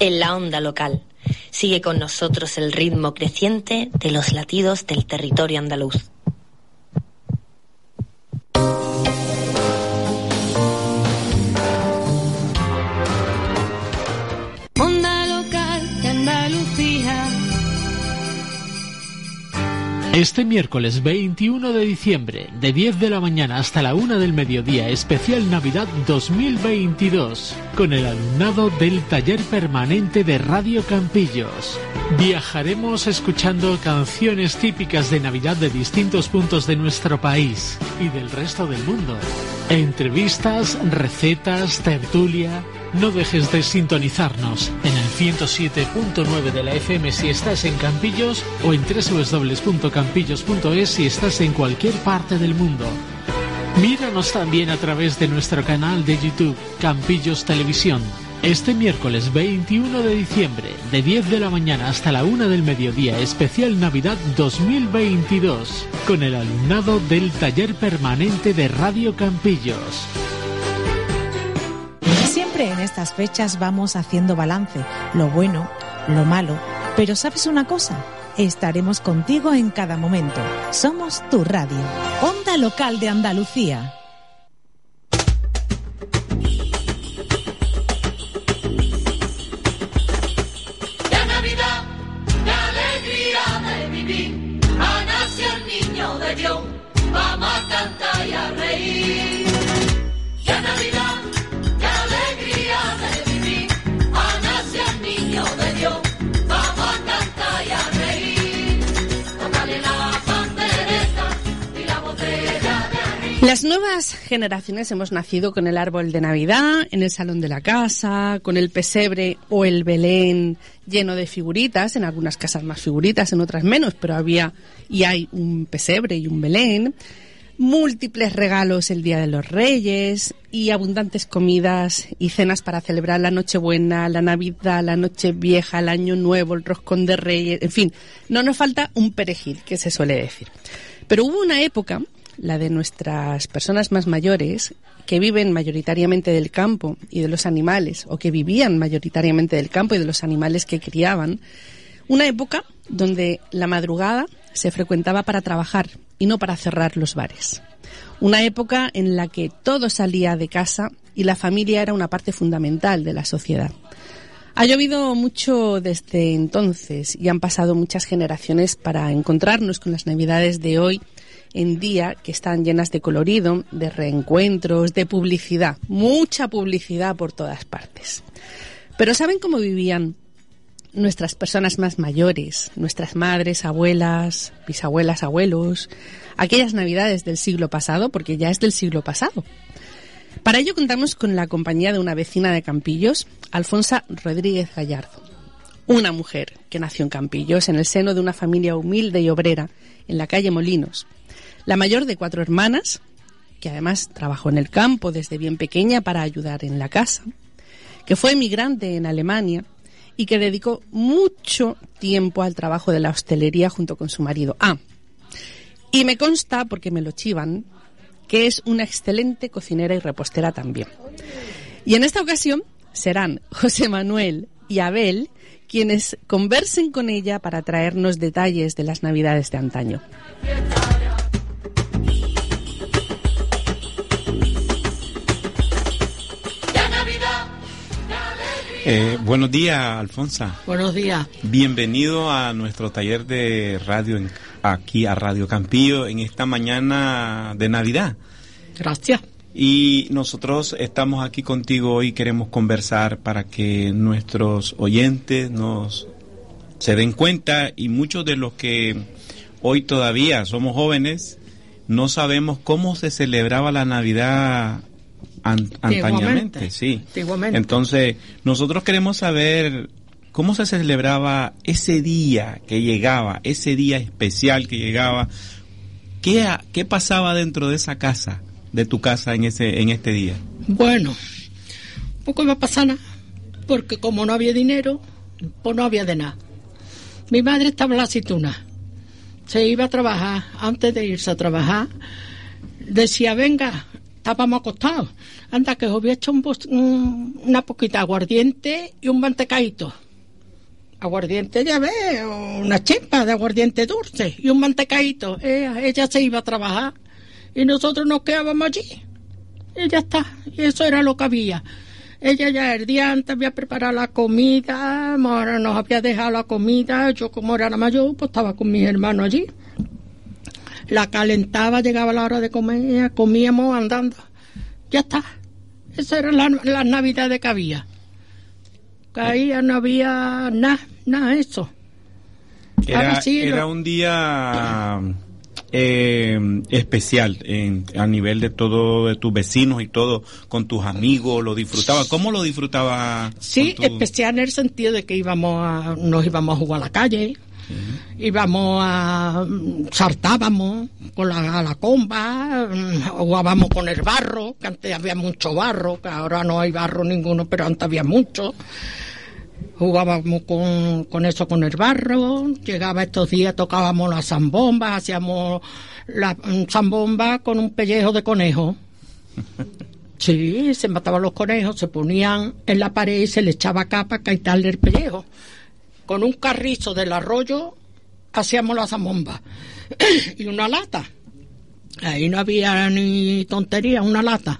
En la onda local. Sigue con nosotros el ritmo creciente de los latidos del territorio andaluz. Este miércoles 21 de diciembre, de 10 de la mañana hasta la 1 del mediodía, especial Navidad 2022, con el alumnado del taller permanente de Radio Campillos. Viajaremos escuchando canciones típicas de Navidad de distintos puntos de nuestro país y del resto del mundo. Entrevistas, recetas, tertulia. No dejes de sintonizarnos en el 107.9 de la FM si estás en Campillos o en www.campillos.es si estás en cualquier parte del mundo. Míranos también a través de nuestro canal de YouTube Campillos Televisión. Este miércoles 21 de diciembre, de 10 de la mañana hasta la 1 del mediodía, especial Navidad 2022, con el alumnado del taller permanente de Radio Campillos. Siempre en estas fechas vamos haciendo balance, lo bueno, lo malo, pero ¿sabes una cosa? Estaremos contigo en cada momento. Somos tu radio, Onda Local de Andalucía. Nuevas generaciones hemos nacido con el árbol de Navidad, en el salón de la casa, con el pesebre o el Belén lleno de figuritas, en algunas casas más figuritas, en otras menos, pero había y hay un pesebre y un Belén, múltiples regalos el Día de los Reyes y abundantes comidas y cenas para celebrar la Nochebuena, la Navidad, la Nochevieja, el Año Nuevo, el Roscón de Reyes, en fin, no nos falta un perejil, que se suele decir. Pero hubo una época la de nuestras personas más mayores que viven mayoritariamente del campo y de los animales, o que vivían mayoritariamente del campo y de los animales que criaban, una época donde la madrugada se frecuentaba para trabajar y no para cerrar los bares. Una época en la que todo salía de casa y la familia era una parte fundamental de la sociedad. Ha llovido mucho desde entonces y han pasado muchas generaciones para encontrarnos con las navidades de hoy en día que están llenas de colorido, de reencuentros, de publicidad, mucha publicidad por todas partes. Pero ¿saben cómo vivían nuestras personas más mayores, nuestras madres, abuelas, bisabuelas, abuelos, aquellas navidades del siglo pasado, porque ya es del siglo pasado? Para ello contamos con la compañía de una vecina de Campillos, Alfonsa Rodríguez Gallardo. Una mujer que nació en Campillos, en el seno de una familia humilde y obrera, en la calle Molinos. La mayor de cuatro hermanas, que además trabajó en el campo desde bien pequeña para ayudar en la casa, que fue emigrante en Alemania y que dedicó mucho tiempo al trabajo de la hostelería junto con su marido. Ah, y me consta, porque me lo chivan, que es una excelente cocinera y repostera también. Y en esta ocasión serán José Manuel y Abel quienes conversen con ella para traernos detalles de las navidades de antaño. Eh, buenos días, Alfonsa. Buenos días. Bienvenido a nuestro taller de radio en- aquí a Radio Campillo en esta mañana de Navidad. Gracias. Y nosotros estamos aquí contigo hoy, queremos conversar para que nuestros oyentes nos se den cuenta y muchos de los que hoy todavía somos jóvenes, no sabemos cómo se celebraba la Navidad an- antañamente, sí. Antiguamente. Entonces, nosotros queremos saber cómo se celebraba ese día que llegaba, ese día especial que llegaba. ¿Qué, ha- qué pasaba dentro de esa casa, de tu casa en ese en este día? Bueno, poco iba a pasar nada, porque como no había dinero, pues no había de nada. Mi madre estaba en la aceituna, se iba a trabajar, antes de irse a trabajar, decía, venga, estábamos acostados, anda que os había hecho un una poquita aguardiente y un mantecadito. Aguardiente, ya ves, una chepa de aguardiente dulce y un mantecadito. Ella, se iba a trabajar y nosotros nos quedábamos allí. Y ya está, y eso era lo que había. Ella ya el día antes había preparado la comida, nos había dejado la comida, yo como era la mayor, pues estaba con mis hermanos allí. La calentaba, llegaba la hora de comer, comíamos andando. Ya está. Esa era la, la navidad que había. Que ahí no había nada, nada de eso. Era, sí, era lo- un día eh, especial en, a nivel de todo, de tus vecinos y todo, con tus amigos, lo disfrutaba. ¿Cómo lo disfrutaba? Sí, tu- especial en el sentido de que íbamos a, nos íbamos a jugar a la calle, íbamos a saltábamos con la, a la comba, mm, jugábamos con el barro, que antes había mucho barro, que ahora no hay barro ninguno, pero antes había mucho. Jugábamos con, con eso, con el barro, llegaba estos días, tocábamos las zambombas, hacíamos la mm, zambomba con un pellejo de conejo. Sí, se mataban los conejos, se ponían en la pared y se le echaba capa para quitarle el pellejo. Con un carrizo del arroyo hacíamos la zambomba y una lata. Ahí no había ni tontería, una lata.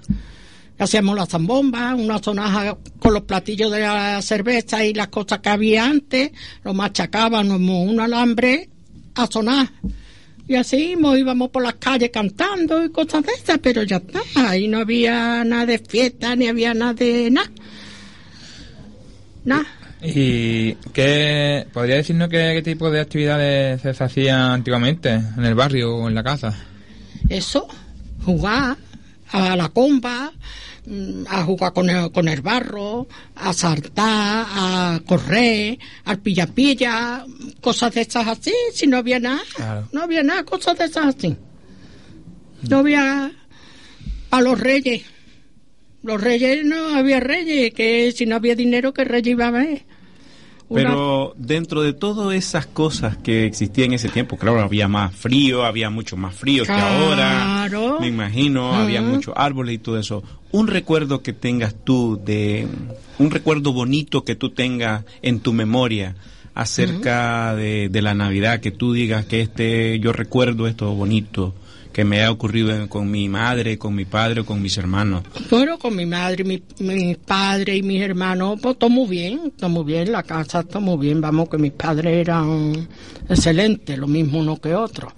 Hacíamos la zambomba, una sonaja con los platillos de la cerveza y las cosas que había antes, lo machacábamos un alambre a sonar. Y así mo- íbamos por las calles cantando y cosas de esas, pero ya está, ahí no había nada de fiesta, ni había nada de nada. Nada. ¿Y qué, podría decirnos qué, qué tipo de actividades se hacían antiguamente en el barrio o en la casa? Eso, jugar a la comba, mm, a jugar con el, con el barro, a saltar, a correr, al pilla-pilla, cosas de esas así, si no había nada, Claro. no había nada, cosas de esas así. No había a los reyes. Los reyes no había reyes, que si no había dinero, que rey iba a ver. Una- Pero dentro de todas esas cosas que existían en ese tiempo, claro, había más frío, había mucho más frío que ahora. Me imagino, había Ujú. muchos árboles y todo eso. Un recuerdo que tengas tú de un recuerdo bonito que tú tengas en tu memoria acerca de, de la Navidad, que tú digas que este yo recuerdo esto bonito que me ha ocurrido con mi madre, con mi padre o con mis hermanos. Bueno, con mi madre, mi, mi padre y mis hermanos, pues todo muy bien, todo muy bien, la casa está muy bien, vamos, que mis padres eran excelentes, lo mismo uno que otro.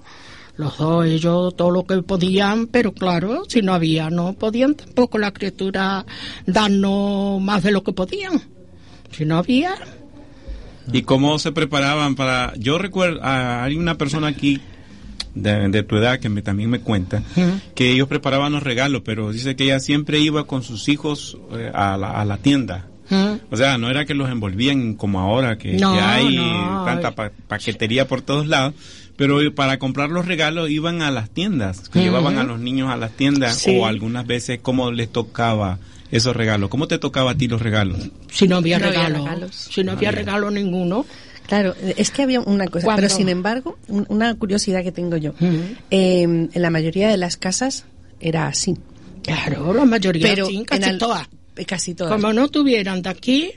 Los dos, ellos todo lo que podían, pero claro, si no había, no podían tampoco la criatura darnos más de lo que podían. Si no había, ¿Y cómo se preparaban para...? Yo recuerdo, ah, hay una persona aquí de, de tu edad que me, también me cuenta que ellos preparaban los regalos, pero dice que ella siempre iba con sus hijos eh, a, la, a la tienda. O sea, no era que los envolvían como ahora, que, No, que hay no. tanta pa- paquetería por todos lados, pero para comprar los regalos iban a las tiendas, que llevaban a los niños a las tiendas Sí. o algunas veces cómo les tocaba esos regalos. ¿Cómo te tocaba a ti los regalos? si no había No había regalos. si no había regalo ninguno, Claro, es que había una cosa, pero sin embargo, un- una curiosidad que tengo yo. Eh, en la mayoría de las casas era así. claro, la mayoría, Pero sí, casi al- todas. eh, Casi todas. Como no tuvieran de aquí,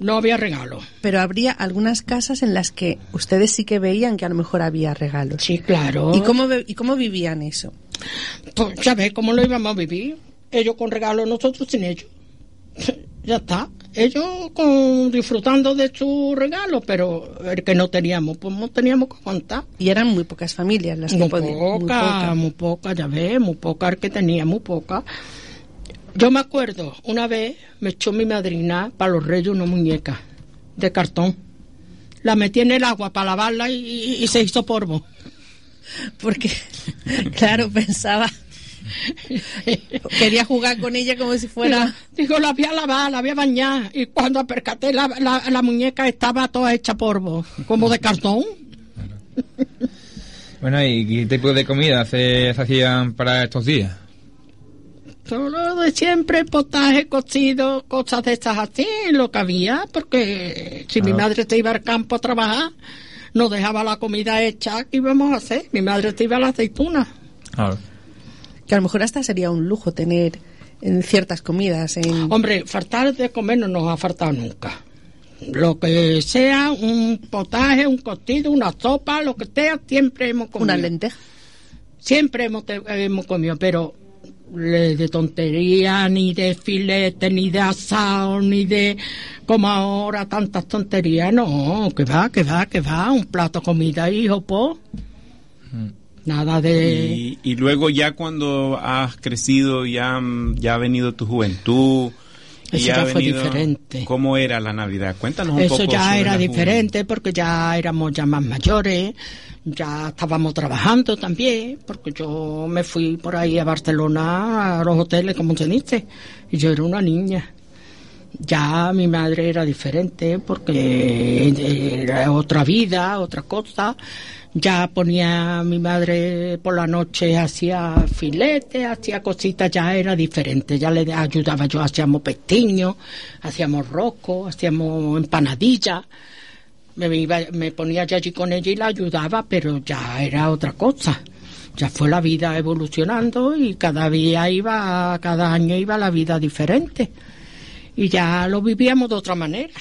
no había regalo. Pero habría algunas casas en las que ustedes sí que veían que a lo mejor había regalos. Sí, claro. ¿Y cómo, ¿Y cómo vivían eso? Pues ya ves cómo lo íbamos a vivir. Ellos con regalos, nosotros sin ellos. ya está. Ellos con, disfrutando de su regalo, pero el que no teníamos, pues no teníamos que aguantar. Y eran muy pocas familias las que Muy podían. poca, muy pocas. muy poca, ya ves, muy poca el que tenía, muy poca. Yo me acuerdo, una vez me echó mi madrina para los reyes una muñeca de cartón. La metí en el agua para lavarla y, y se hizo polvo. Porque Claro, pensaba. Quería jugar con ella como si fuera. Digo, la había lavado, la había bañado. Y cuando percaté, la, la, la muñeca estaba toda hecha polvo, como de cartón. Bueno, ¿y qué tipo de comida se, se hacían para estos días? Todo de siempre, potaje, cocido, cosas de estas así, lo que había, porque si mi Claro. madre se iba al campo a trabajar, nos dejaba la comida hecha, ¿qué íbamos a hacer? Mi madre se iba a la aceituna. Claro. Que a lo mejor hasta sería un lujo tener en ciertas comidas. En... Hombre, faltar de comer no nos ha faltado nunca. Lo que sea, un potaje, un cocido, una sopa, lo que sea, siempre hemos comido. Una lenteja. Siempre hemos, te- hemos comido, pero de tontería, ni de filete, ni de asado, ni de como ahora tantas tonterías, no, que va, que va, que va, un plato de comida, hijo, po. Nada de... Y, y luego ya cuando has crecido, ya, mm, ya ha venido tu juventud. y Eso ya ya fue venido- diferente. ¿Cómo era la Navidad? Cuéntanos un Eso poco. ya sobre era diferente porque ya éramos ya más mayores, ya estábamos trabajando también, porque yo me fui por ahí a Barcelona, a los hoteles, como dice, y yo era una niña. Ya mi madre era diferente porque era otra vida, otra cosa. Ya ponía mi madre por la noche, hacía filete, hacía cositas, ya era diferente. Ya le ayudaba yo, hacíamos pestiños, hacíamos rosco, hacíamos empanadillas. Me, iba, me ponía ya allí con ella y la ayudaba, pero ya era otra cosa. Ya fue la vida evolucionando y cada día iba, cada año iba la vida diferente. Y ya lo vivíamos de otra manera.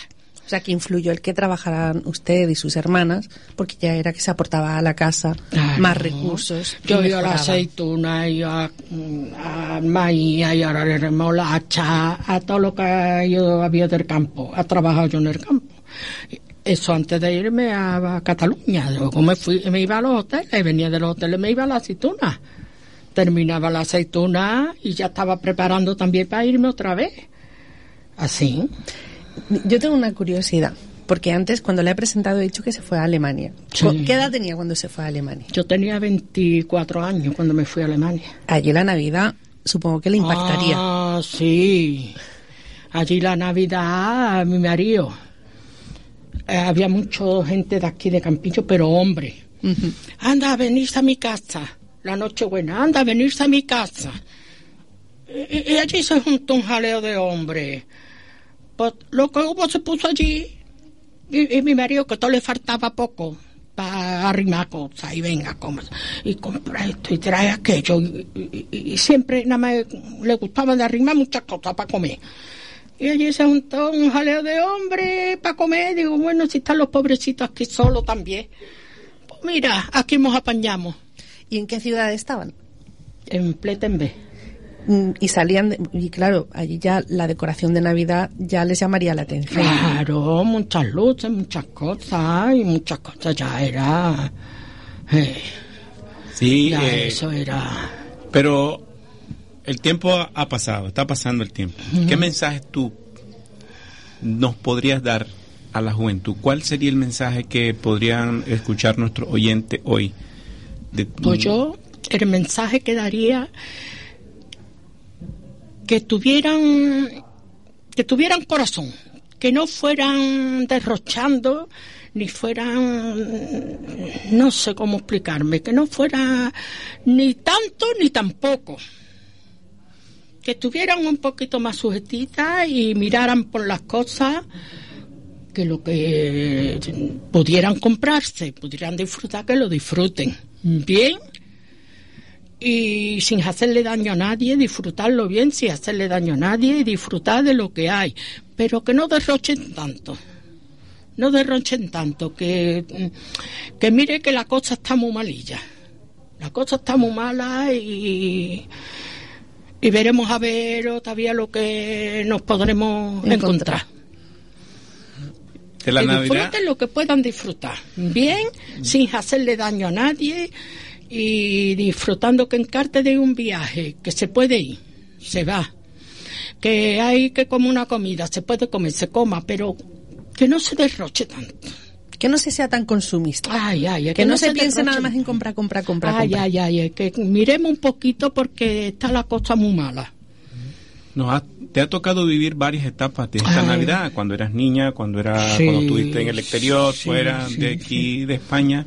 O sea, que influyó el que trabajaran usted y sus hermanas, porque ya era que se aportaba a la casa más recursos. Yo iba a la aceituna, iba a, a maíz, y a la remolacha, a todo lo que yo había del campo. Ha trabajado yo en el campo. Eso antes de irme a, Cataluña. Luego me fui, me iba a los hoteles, venía de los hoteles, me iba a la aceituna. Terminaba la aceituna y ya estaba preparando también para irme otra vez. Así. Yo tengo una curiosidad, porque antes cuando le he presentado he dicho que se fue a Alemania. Sí. ¿Qué edad tenía cuando se fue a Alemania? Yo tenía 24 años cuando me fui a Alemania. Allí la Navidad supongo que le impactaría. Ah, sí. Allí la Navidad, mi marido. eh, había mucha gente de aquí de Campillo, pero hombre. Anda, venirse a mi casa. La noche buena, anda, venirse a mi casa. Y, y allí se juntó un jaleo de hombres. Pues lo que hubo se puso allí. Y, y mi marido, que todo le faltaba poco para arrimar cosas y venga, y compra esto y trae aquello. Y, y- y- y siempre nada más le gustaba de arrimar muchas cosas para comer. Y allí se juntó un jaleo de hombres para comer. Digo, bueno, si están los pobrecitos aquí solos también. Pues mira, aquí nos apañamos. ¿Y en qué ciudad estaban? En Pletenbe. Mm, Y salían, de- y claro, allí ya la decoración de Navidad ya les llamaría la atención. Claro, muchas luces, muchas cosas y muchas cosas ya era. eh, Sí, ya eh, eso era. pero el tiempo ha- pasado, está pasando el tiempo. ¿Qué mensaje tú nos podrías dar a la juventud? ¿Cuál sería el mensaje que podrían escuchar nuestros oyentes hoy? De- Pues yo, el mensaje que daría que tuvieran, que tuvieran corazón, que no fueran derrochando, ni fueran, no sé cómo explicarme, que no fuera ni tanto ni tampoco. Que estuvieran un poquito más sujetitas y miraran por las cosas que lo que pudieran comprarse, pudieran disfrutar, que lo disfruten bien y sin hacerle daño a nadie, disfrutarlo bien sin hacerle daño a nadie y disfrutar de lo que hay, pero que no derrochen tanto. No derrochen tanto, que, que mire que la cosa está muy malilla. La cosa está muy mala y, y veremos a ver todavía lo que nos podremos encontrar. de la que Navidad. disfruten lo que puedan disfrutar. Bien, sin hacerle daño a nadie y disfrutando que encarte de un viaje, que se puede ir, se va. Que hay que comer una comida, se puede comer, se coma, pero que no se derroche tanto. Que no se sea tan consumista. Ay, ay, que, no, se, piense nada más en compra, compra, compra, Ay, compra. ay, ay, que miremos un poquito porque está la cosa muy mala. Nos ha- te ha tocado vivir varias etapas de esta Ay. Navidad, cuando eras niña, cuando era Sí, cuando estuviste en el exterior, sí, fuera sí, de aquí, de España,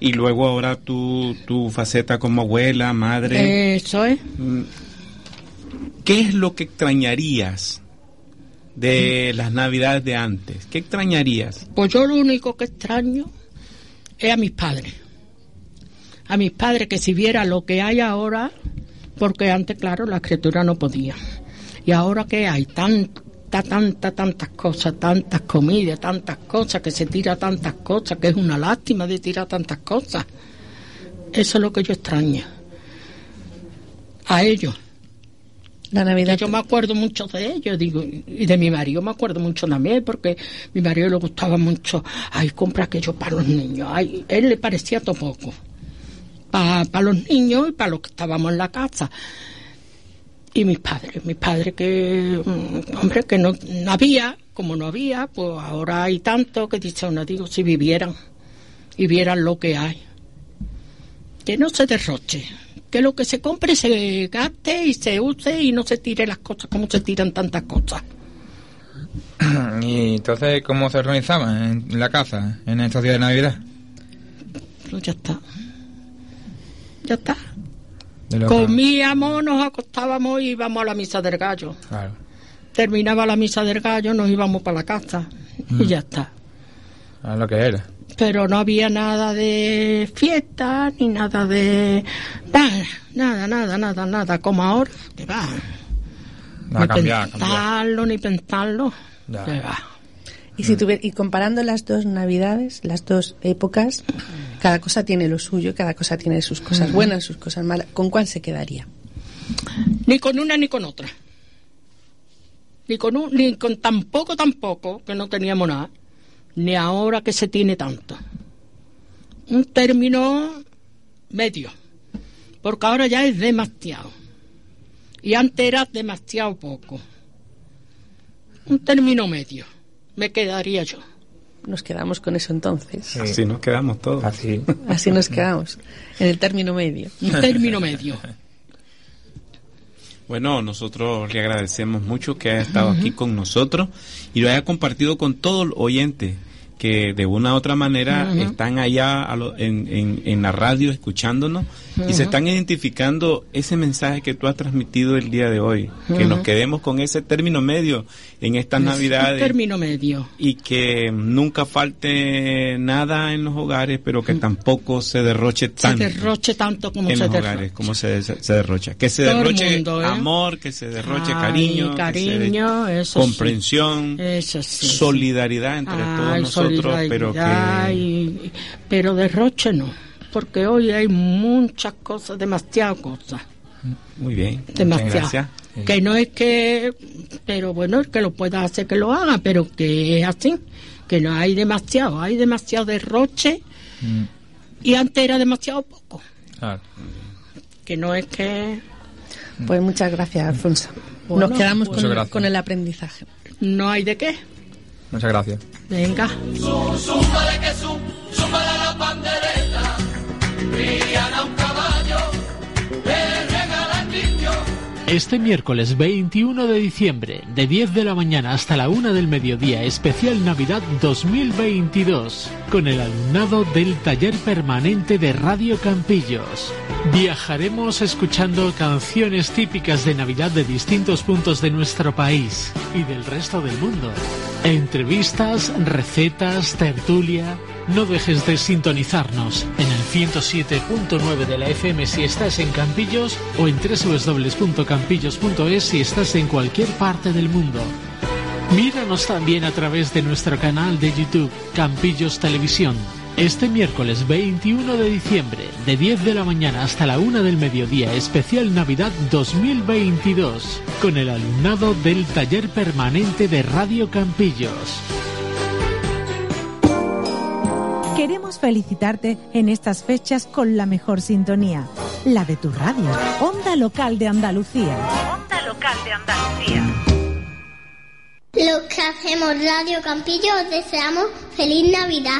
y luego ahora tu, tu faceta como abuela, madre. Eso es. Mm, ¿Qué es lo que extrañarías de las Navidades de antes? ¿Qué extrañarías? Pues yo lo único que extraño es a mis padres. A mis padres que si viera lo que hay ahora, porque antes, claro, la escritura no podía. Y ahora que hay tanta, tanta, tantas cosas, tantas comidas, tantas cosas, que se tira tantas cosas, que es una lástima de tirar tantas cosas. Eso es lo que yo extraño. A ellos. La Navidad. Yo me acuerdo mucho de ellos, digo, y de mi marido me acuerdo mucho también, porque mi marido le gustaba mucho, ay, compra aquello para los niños, ay, él le parecía todo poco, para los niños y para los que estábamos en la casa. Y mis padres, mis padres que, mm, hombre, que no, no había, como no había, pues ahora hay tanto que dice uno, digo, si vivieran y vieran lo que hay. Que no se derroche, que lo que se compre se gaste y se use y no se tire las cosas como se tiran tantas cosas. y entonces, ¿cómo se organizaba en la casa en estos días de Navidad? Pues ya está. Ya está. Comíamos, nos acostábamos y íbamos a la misa del gallo. Claro. Terminaba la misa del gallo, nos íbamos para la casa y Mm. ya está. A lo que era. Pero no había nada de fiesta ni nada de nada, nada, nada, nada, nada como ahora. Que va. Ha ni pensarlo, ni pensarlo. Ya. Que va. Y, si tuviera- y comparando las dos Navidades, las dos épocas, cada cosa tiene lo suyo, cada cosa tiene sus cosas buenas, sus cosas malas. ¿Con cuál se quedaría? Ni con una ni con otra. Ni con un, ni con tampoco, tampoco, que no teníamos nada. Ni ahora que se tiene tanto. Un término medio. Porque ahora ya es demasiado. Y antes era demasiado poco. Un término medio. Me quedaría yo. Nos quedamos con eso entonces. Así nos quedamos todos. Así. Así nos quedamos, en el término medio. Un término medio. Bueno, nosotros le agradecemos mucho que haya estado aquí con nosotros y lo haya compartido con todo el oyente que de una u otra manera están allá a lo- en, en- en la radio escuchándonos y se están identificando ese mensaje que tú has transmitido el día de hoy. Que nos quedemos con ese término medio en estas navidades término medio. y que nunca falte nada en los hogares, pero que tampoco se derroche Se tanto derroche tanto como en se los derroche. hogares, como se, se derrocha. Que se Todo derroche mundo, ¿eh? amor, que se derroche Ay, cariño, que se cariño, de- eso sí. comprensión, Eso sí, sí. solidaridad entre Ay, todos nosotros, pero solidaridad que y- pero derroche no, porque hoy hay muchas cosas, demasiadas cosas, muy bien, demasiadas. gracias. Que no es que, pero bueno, el que lo pueda hacer que lo haga, pero que es así, que no hay demasiado, hay demasiado derroche Mm, y antes era demasiado poco, claro. que no es que Pues muchas gracias, Alfonso. Bueno, Nos quedamos pues- con el aprendizaje. no hay de qué. Muchas gracias. Venga. Zúmbale que zum, zúmbale la pandereta, Rihanna un caballo, le regala al niño. Este miércoles 21 de diciembre, de 10 de la mañana hasta la 1 del mediodía, especial Navidad 2022, con el alumnado del taller permanente de Radio Campillos. Viajaremos escuchando canciones típicas de Navidad de distintos puntos de nuestro país y del resto del mundo. Entrevistas, recetas, tertulia. No dejes de sintonizarnos en el 107.9 de la FM si estás en Campillos o en www.campillos.es si estás en cualquier parte del mundo. Míranos también a través de nuestro canal de YouTube Campillos Televisión. Este miércoles 21 de diciembre, de 10 de la mañana hasta la 1 del mediodía, especial Navidad 2022, con el alumnado del taller permanente de Radio Campillos. Queremos felicitarte en estas fechas con la mejor sintonía, la de tu radio, Onda Local de Andalucía. Onda Local de Andalucía. Los que hacemos Radio Campillo os deseamos feliz Navidad.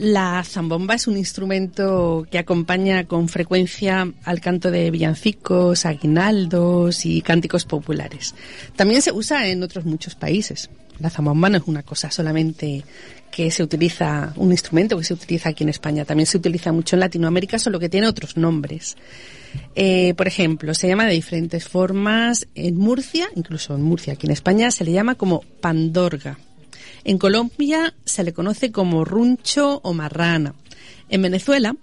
La zambomba es un instrumento que acompaña con frecuencia al canto de villancicos, aguinaldos y cánticos populares. También se usa en otros muchos países. La zambomba no es una cosa solamente que se utiliza, un instrumento que se utiliza aquí en España. También se utiliza mucho en Latinoamérica, solo que tiene otros nombres. Eh, por ejemplo, se llama de diferentes formas en Murcia, incluso en Murcia, aquí en España, se le llama como pandorga. En Colombia se le conoce como runcho o marrana. En Venezuela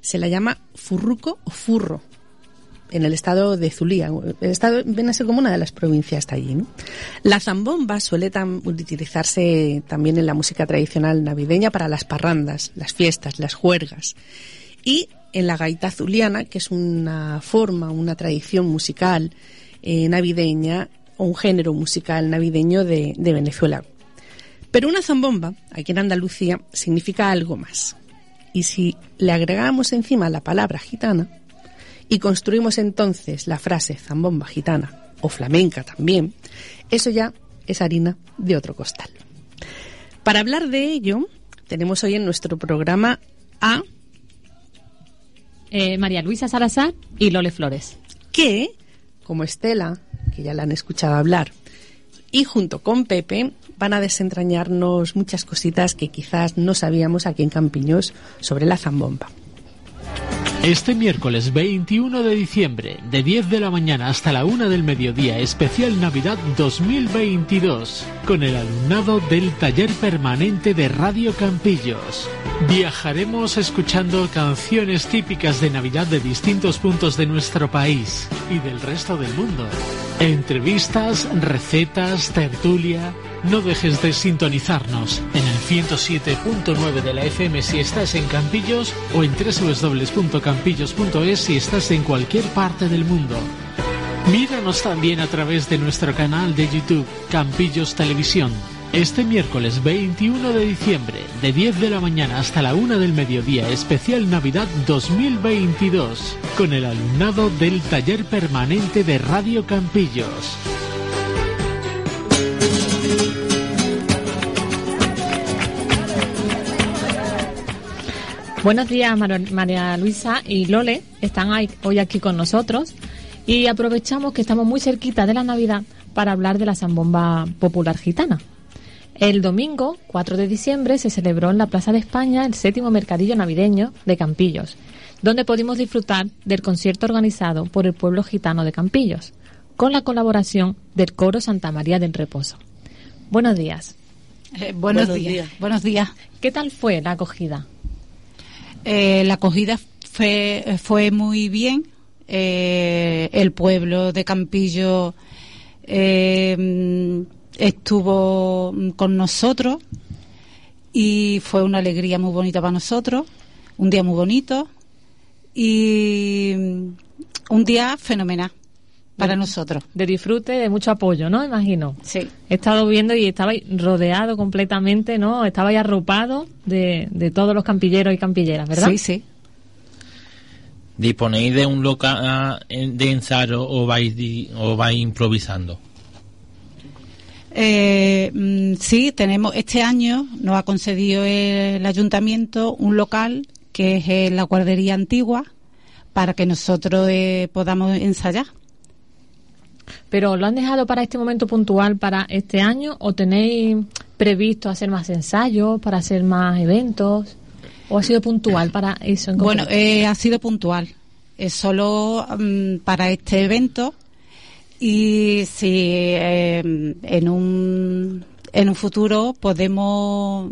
se la llama furruco o furro. En el estado de Zulía. El estado viene a ser como una de las provincias de allí. La zambomba suele utilizarse también en la música tradicional navideña para las parrandas, las fiestas, las juergas. Y en la gaita zuliana, que es una forma, una tradición musical eh, navideña o un género musical navideño de, de Venezuela. Pero una zambomba, aquí en Andalucía, significa algo más. Y si le agregamos encima la palabra gitana y construimos entonces la frase zambomba gitana o flamenca también, eso ya es harina de otro costal. Para hablar de ello, tenemos hoy en nuestro programa a Eh, María Luisa Salazar y Lole Flores. que, como Estela, que ya la han escuchado hablar, y junto con Pepe van a desentrañarnos muchas cositas que quizás no sabíamos aquí en Campiños sobre la zambomba. Este miércoles 21 de diciembre, de 10 de la mañana hasta la 1 del mediodía, especial Navidad 2022, con el alumnado del taller permanente de Radio Campillos. Viajaremos escuchando canciones típicas de Navidad de distintos puntos de nuestro país y del resto del mundo. Entrevistas, recetas, tertulia. No dejes de sintonizarnos en el 107.9 de la FM si estás en Campillos o en www.campillos.es si estás en cualquier parte del mundo. Míranos también a través de nuestro canal de YouTube Campillos Televisión. Este miércoles 21 de diciembre, de 10 de la mañana hasta la 1 del mediodía, especial Navidad 2022, con el alumnado del taller permanente de Radio Campillos. Buenos días, Mar- María Luisa y Lole. Están ahí- hoy aquí con nosotros y aprovechamos que estamos muy cerquita de la Navidad para hablar de la zambomba popular gitana. El domingo, 4 de diciembre, se celebró en la Plaza de España el séptimo mercadillo navideño de Campillos, donde pudimos disfrutar del concierto organizado por el pueblo gitano de Campillos, con la colaboración del coro Santa María del Reposo. Buenos días. Eh, buenos, días. Buenos días. ¿Qué tal fue la acogida? Eh, la acogida fue, fue muy bien. Eh, el pueblo de Campillo eh, estuvo con nosotros y fue una alegría muy bonita para nosotros, un día muy bonito y un día fenomenal. Para nosotros. De disfrute, de mucho apoyo, ¿no? Imagino. Sí. He estado viendo y estabais rodeado completamente, ¿no? Estabais arropado de, de todos los campilleros y campilleras, ¿verdad? Sí, sí. ¿Disponéis de un local eh, de ensayo o vais, o vais improvisando? Eh, mm, sí, tenemos este año nos ha concedido el ayuntamiento un local que es la guardería antigua para que nosotros eh, podamos ensayar. Pero ¿lo han dejado para este momento puntual para este año o tenéis previsto hacer más ensayos, para hacer más eventos? ¿O ha sido puntual para eso en Bueno, eh, ha sido puntual. Es solo mm, para este evento y si eh, en un en un futuro podemos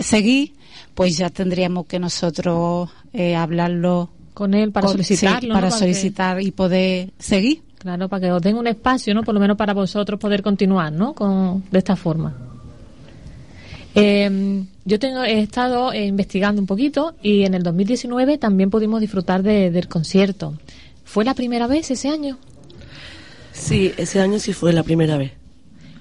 seguir, pues ya tendríamos que nosotros eh, hablarlo con él para solicitarlo, sí, ¿no? para que- solicitar y poder seguir. Claro, para que os den un espacio, ¿no? Por lo menos para vosotros poder continuar, ¿no? Con, de esta forma. Eh, yo tengo, he estado eh, investigando un poquito y en el 2019 también pudimos disfrutar de- del concierto. ¿Fue la primera vez ese año? Sí, ese año sí fue la primera vez.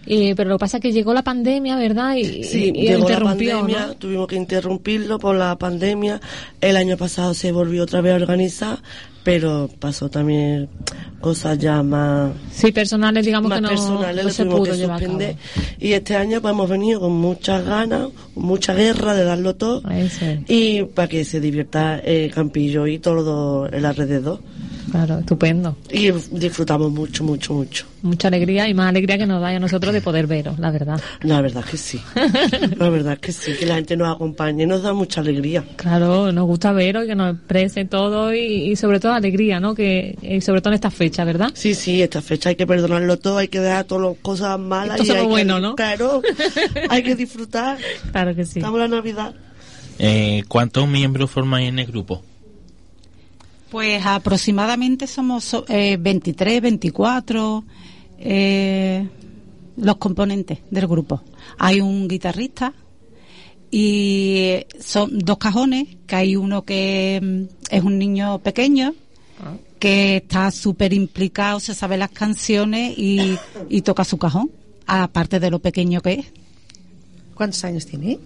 Eh, pero lo que pasa es que llegó la pandemia, ¿verdad? Y, Sí, y llegó la pandemia, ¿no? tuvimos que interrumpirlo por la pandemia. El año pasado se volvió otra vez a organizar, pero pasó también cosas ya más, Sí, personales, digamos más que no, personales, no lo se pudo que llevar a cabo. suspender. Y este año pues hemos venido con muchas ganas, mucha guerra de darlo todo. Y para que se divierta eh, Campillo y todo el alrededor. Claro, estupendo. Y disfrutamos mucho, mucho, mucho. Mucha alegría y más alegría que nos da a nosotros de poder veros, la verdad. La verdad que sí. La verdad que sí, que la gente nos acompañe nos da mucha alegría. Claro, nos gusta veros y que nos exprese todo y, y sobre todo alegría, ¿no? Que y sobre todo en esta fecha, ¿verdad? Sí, sí, esta fecha hay que perdonarlo todo, hay que dejar todas las cosas malas. Esto y hay que- bueno, ¿no? Claro, hay que disfrutar. Claro que sí. Estamos en la Navidad. Eh, ¿Cuántos miembros formáis en el grupo? Pues aproximadamente somos so- eh, 23, 24 eh, los componentes del grupo. Hay un guitarrista y son dos cajones, que hay uno que mm, es un niño pequeño que está súper implicado, se sabe las canciones y, y toca su cajón, aparte de lo pequeño que es. ¿Cuántos años tiene?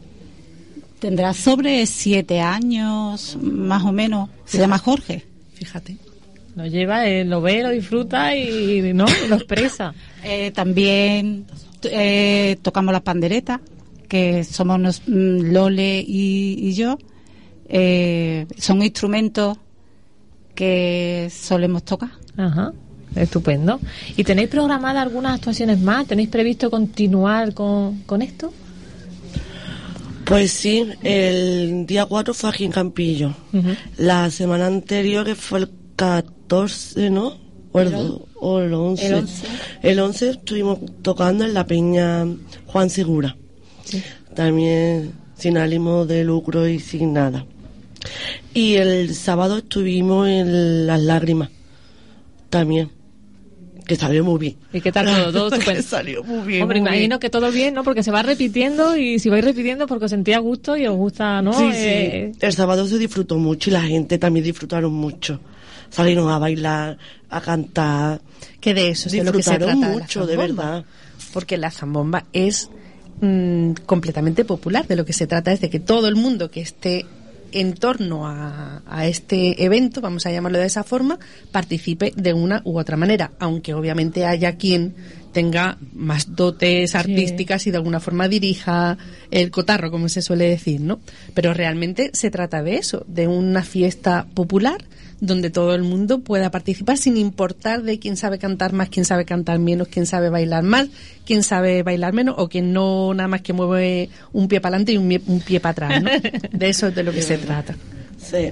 Tendrá sobre siete años, más o menos. Se llama Jorge. Fíjate. Lo lleva, eh, lo ve, lo disfruta y, ¿no? y lo expresa. Eh, también eh, tocamos las panderetas, que somos nos- mm, Lole y, y yo. Eh, son instrumentos que solemos tocar. Ajá, estupendo. ¿Y tenéis programadas algunas actuaciones más? ¿Tenéis previsto continuar con, con esto? Pues sí, el día 4 fue aquí en Campillo. La semana anterior, que fue el 14, ¿no? O el, o el 11. el 11. El 11 estuvimos tocando en la peña Juan Segura. También sin ánimo de lucro y sin nada. Y el sábado estuvimos en Las Lágrimas. También. Que salió muy bien. ¿Y qué tal todo? Todo salió muy bien. Hombre, muy bien. imagino que todo bien, ¿no? Porque se va repitiendo y si vais repitiendo porque os sentía gusto y os gusta, ¿no? Sí, Eh, sí. El sábado se disfrutó mucho y la gente también disfrutaron mucho. Salieron a bailar, a cantar. Que de eso es de lo que se Disfrutaron trata. la mucho, de verdad. Porque la zambomba es mm, completamente popular. De lo que se trata es de que todo el mundo que esté en torno a, a este evento, vamos a llamarlo de esa forma, participe de una u otra manera, aunque obviamente haya quien tenga más dotes artísticas y de alguna forma dirija el cotarro, como se suele decir, ¿no? Pero realmente se trata de eso, de una fiesta popular donde todo el mundo pueda participar sin importar de quién sabe cantar más, quién sabe cantar menos, quién sabe bailar más, quién sabe bailar menos o quien no nada más que mueve un pie para adelante y un, pie para atrás, ¿no? De eso es de lo que se trata. Sí.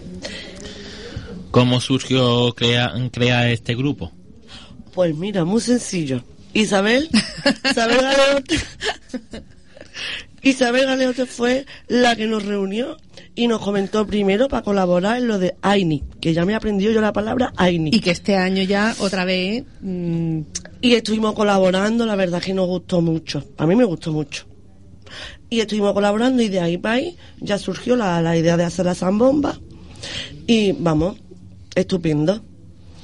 ¿Cómo surgió crea, crear este grupo? Pues mira, muy sencillo. Isabel, Isabel Isabel Galeote fue la que nos reunió y nos comentó primero para colaborar en lo de AINI, que ya me he aprendido yo la palabra AINI. Y que este año ya otra vez mm, Y estuvimos colaborando, la verdad que nos gustó mucho. A mí me gustó mucho. Y estuvimos colaborando y de ahí para ahí ya surgió la, la idea de hacer la zambomba. Y vamos, estupendo.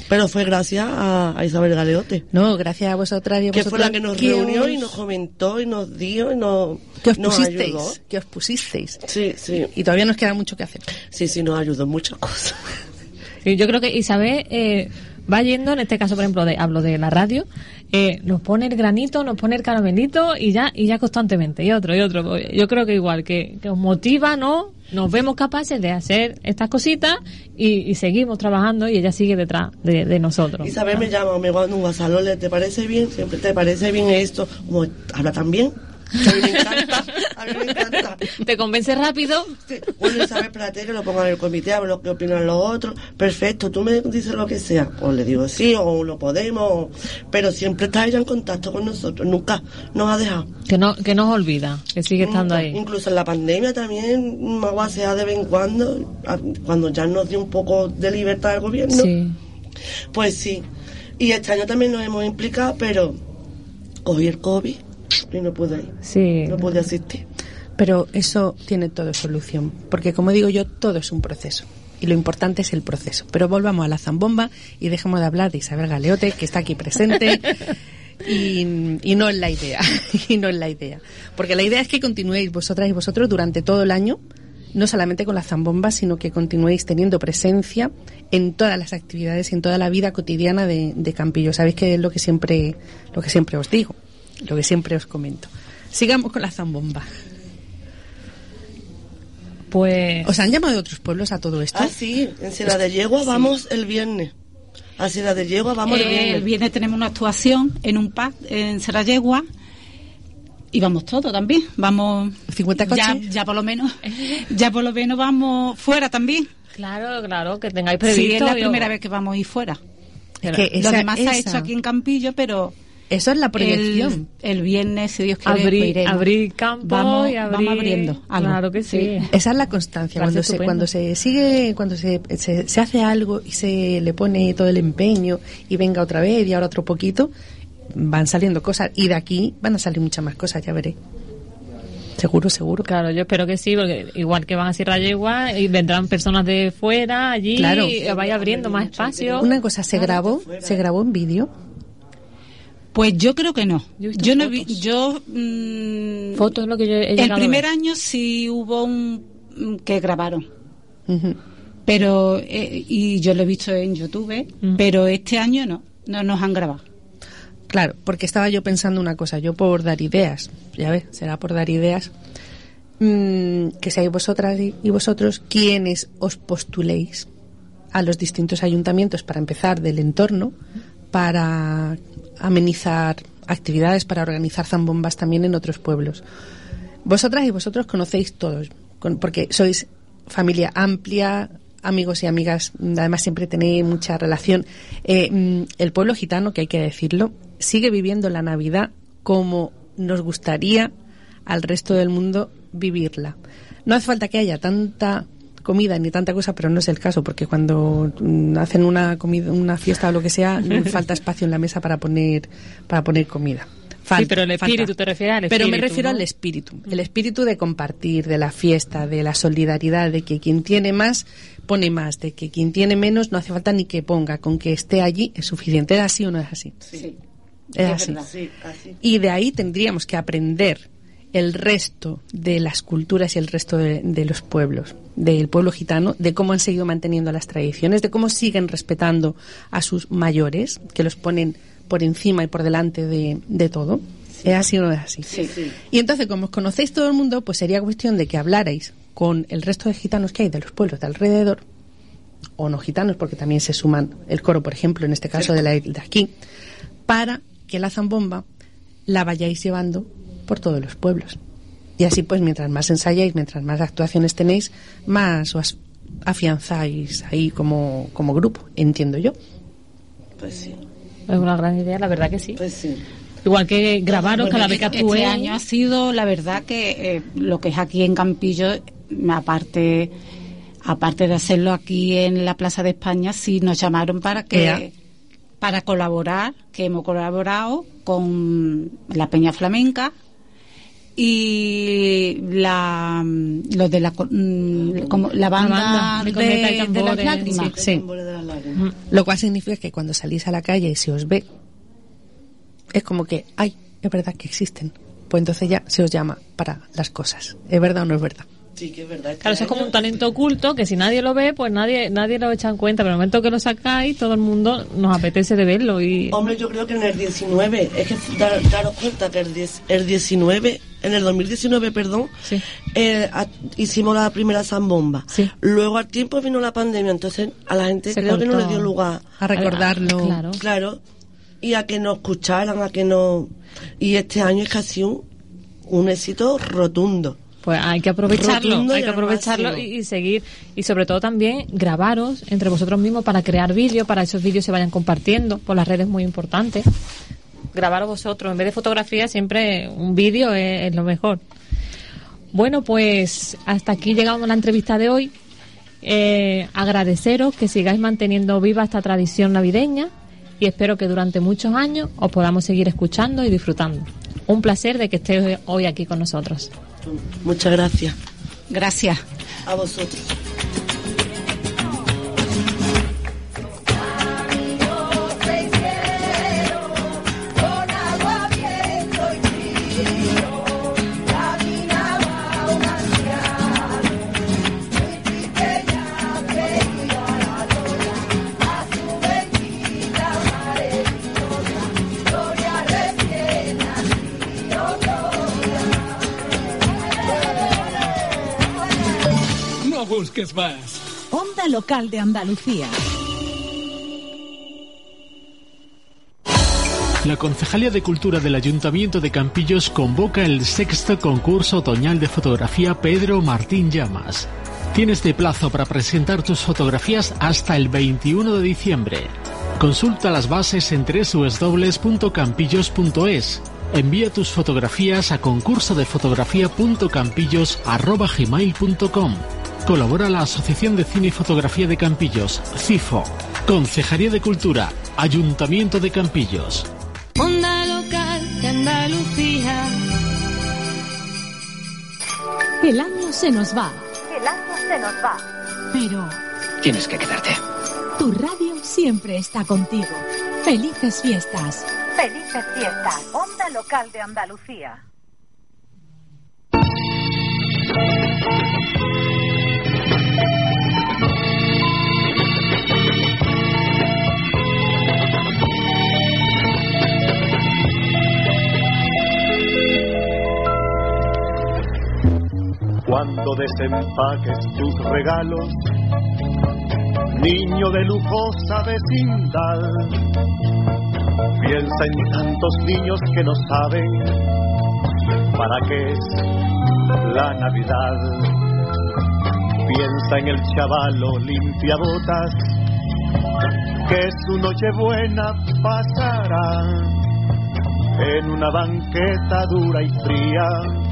Pero fue gracias a, a Isabel Galeote. No, gracias a vosotras y a Que fue la que nos que reunió os- y nos comentó y nos dio y nos, que os nos pusisteis, ayudó. que os pusisteis. Sí, sí. Y todavía nos queda mucho que hacer. Sí, sí, nos ayudó en muchas cosas. Y Yo creo que Isabel eh, va yendo, en este caso, por ejemplo, de, hablo de la radio, eh, nos pone el granito, nos pone el caramelito y ya, y ya constantemente, y otro, y otro. Yo creo que igual, que, que os motiva, ¿no? Nos vemos capaces de hacer estas cositas y, y seguimos trabajando y ella sigue detrás de, de nosotros. Isabel me llama, me manda un WhatsApp, ¿te parece bien? Siempre te parece bien esto. Como, habla tan bien. Que a mí me encanta, a mí me encanta. Te convence rápido. Bueno, Isabel Platero, lo pongo en el comité, hablo lo que opinan los otros. Perfecto, tú me dices lo que sea. O le digo sí, o lo podemos. o- Pero siempre está ella en contacto con nosotros. Nunca nos ha dejado. Que no, que nos olvida, que sigue estando Nunca. ahí. Incluso en la pandemia también me guasea de vez en cuando, a- cuando ya nos dio un poco de libertad el gobierno. Sí. Pues sí. Y este año también nos hemos implicado, pero cogí el COVID y no pude ir. Sí. No pude asistir. Pero eso tiene todo solución, porque como digo yo, todo es un proceso. Y lo importante es el proceso. Pero volvamos a la zambomba y dejemos de hablar de Isabel Galeote, que está aquí presente. Y, y no es la idea, y no es la idea. Porque la idea es que continuéis vosotras y vosotros durante todo el año, no solamente con la zambomba, sino que continuéis teniendo presencia en todas las actividades y en toda la vida cotidiana de, de Campillo. Sabéis que es lo que siempre, lo que siempre os digo, lo que siempre os comento. Sigamos con la zambomba. Pues. ¿Os han llamado de otros pueblos a todo esto? Ah, sí, en Sierra de Yegua vamos el viernes. A Sierra de Yegua vamos el Eh, viernes. el viernes tenemos una actuación en un pub en Serrallegua y vamos todos también. Vamos 50 ya, coches. ya por lo menos, ya por lo menos vamos fuera también. Claro, claro, que tengáis previsto. Sí, es la yo- primera vez que vamos a ir fuera. Es que lo esa- demás se ha hecho aquí en Campillo, pero Eso es la proyección. El, el viernes, si Dios quiere, Abrir- pues abrir campo vamos, y abrir- vamos abriendo. algo. Claro que sí. Esa es la constancia. Parece Cuando se, cuando se sigue, cuando se, se, se hace algo y se le pone todo el empeño y venga otra vez y ahora otro poquito, van saliendo cosas. Y de aquí van a salir muchas más cosas, ya veré. Seguro, seguro. Claro, yo espero que sí, porque igual que van a Sierra Yegua y vendrán personas de fuera allí, Claro. y vaya abriendo más espacio. Una cosa, ¿se grabó? ¿Se grabó en vídeo? Pues yo creo que no. Yo no vi, yo mm, Fotos es lo que yo he el a primer ver. año sí hubo un mm, que grabaron, pero eh, y yo lo he visto en YouTube, pero este año no, no nos han grabado. Claro, porque estaba yo pensando una cosa, yo por dar ideas, ya ves, será por dar ideas, mm, que seáis vosotras y y vosotros quienes os postuléis a los distintos ayuntamientos para empezar del entorno, para amenizar actividades, para organizar zambombas también en otros pueblos. Vosotras y vosotros conocéis todos, porque sois familia amplia, amigos y amigas, además siempre tenéis mucha relación. Eh, mm, el pueblo gitano, que hay que decirlo, sigue viviendo la Navidad como nos gustaría al resto del mundo vivirla. No hace falta que haya tanta comida ni tanta cosa, pero no es el caso, porque cuando mm, hacen una comida, una fiesta o lo que sea, falta espacio en la mesa para poner para poner comida. Falta, sí, pero el falta. espíritu, te refieres al espíritu. Pero me refiero ¿no? al espíritu, el espíritu de compartir, de la fiesta, de la solidaridad, de que quien tiene más pone más, de que quien tiene menos no hace falta ni que ponga, con que esté allí es suficiente. ¿Es así o no es así? Sí. Es así. Sí, así. Y de ahí tendríamos que aprender el resto de las culturas y el resto de, de los pueblos, del pueblo gitano, de cómo han seguido manteniendo las tradiciones, de cómo siguen respetando a sus mayores, que los ponen por encima y por delante de, de todo. ¿Es así o no es así? Sí, sí. Y entonces, como os conocéis todo el mundo, pues sería cuestión de que hablarais con el resto de gitanos que hay de los pueblos de alrededor, o no gitanos, porque también se suman el coro, por ejemplo, en este caso de, la, de aquí, para que la zambomba la vayáis llevando por todos los pueblos. Y así, pues, mientras más ensayáis, mientras más actuaciones tenéis, más os afianzáis ahí como, como grupo, entiendo yo. Pues sí, Es una gran idea, la verdad que sí. pues sí. Igual que grabaros cada vez que Este actuéis. año ha sido, la verdad, que eh, lo que es aquí en Campillo, aparte aparte de hacerlo aquí en la Plaza de España, sí nos llamaron para que para colaborar, que hemos colaborado con la Peña Flamenca y la los de la co- mm, como la banda, banda de de, de las tambores, lágrimas Sí. Tambores de las lágrimas. Lo cual significa que cuando salís a la calle y se os ve, es como que, ay, es verdad que existen. Pues entonces ya se os llama para las cosas. ¿Es verdad o no es verdad? Sí, que es verdad. Claro, eso es como un talento oculto que si nadie lo ve, pues nadie nadie lo echa en cuenta. Pero en el momento que lo sacáis, todo el mundo nos apetece de verlo. y Hombre, yo creo que en el 19, es que dar- daros cuenta que el, 10 el 19, en el 2019, perdón, eh, a- hicimos la primera zambomba. Luego al tiempo vino la pandemia, entonces a la gente Se creo que no le dio lugar A recordarlo. Claro. Claro. Y a que nos escucharan, a que no... Y este año es casi un, un éxito rotundo. Pues hay que aprovecharlo, hay y que aprovecharlo y, seguir. Y sobre todo también grabaros entre vosotros mismos para crear vídeos, para que esos vídeos se vayan compartiendo por las redes muy importante. Grabaros vosotros, en vez de fotografía siempre un vídeo es, es lo mejor. Bueno, pues hasta aquí llegamos a la entrevista de hoy. Eh, agradeceros que sigáis manteniendo viva esta tradición navideña y espero que durante muchos años os podamos seguir escuchando y disfrutando. Un placer de que estéis hoy aquí con nosotros. Muchas gracias. Gracias. A vosotros. Busques más. Onda Local de Andalucía. La Concejalía de Cultura del Ayuntamiento de Campillos convoca el sexto concurso otoñal de fotografía Pedro Martín Llamas. Tienes de plazo para presentar tus fotografías hasta el 21 de diciembre. Consulta las bases en www.campillos.es. Envía tus fotografías a concurso de. Colabora la Asociación de Cine y Fotografía de Campillos, CIFO. Concejalía de Cultura, Ayuntamiento de Campillos. Onda local de Andalucía. El año se nos va, El año se nos va. pero Tienes que quedarte. tu radio siempre está contigo. Felices fiestas. Felices fiestas. Onda local de Andalucía. Cuando desempaques tus regalos, niño de lujosa vecindad, piensa en tantos niños que no saben para qué es la Navidad. Piensa en el chavalo limpiabotas, que su nochebuena pasará en una banqueta dura y fría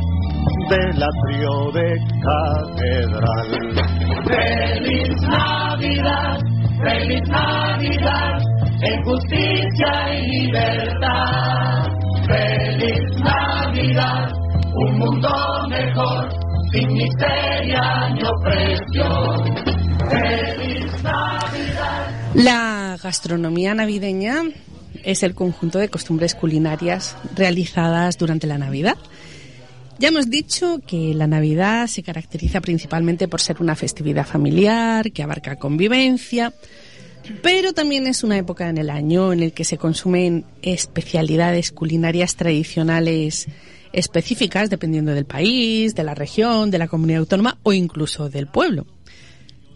del atrio de catedral. Feliz Navidad, feliz Navidad, en justicia y libertad. Feliz Navidad, un mundo mejor, sin miseria ni opresión. Feliz Navidad. La gastronomía navideña es el conjunto de costumbres culinarias realizadas durante la Navidad. Ya hemos dicho que la Navidad se caracteriza principalmente por ser una festividad familiar que abarca convivencia, pero también es una época en el año en el que se consumen especialidades culinarias tradicionales específicas dependiendo del país, de la región, de la comunidad autónoma o incluso del pueblo.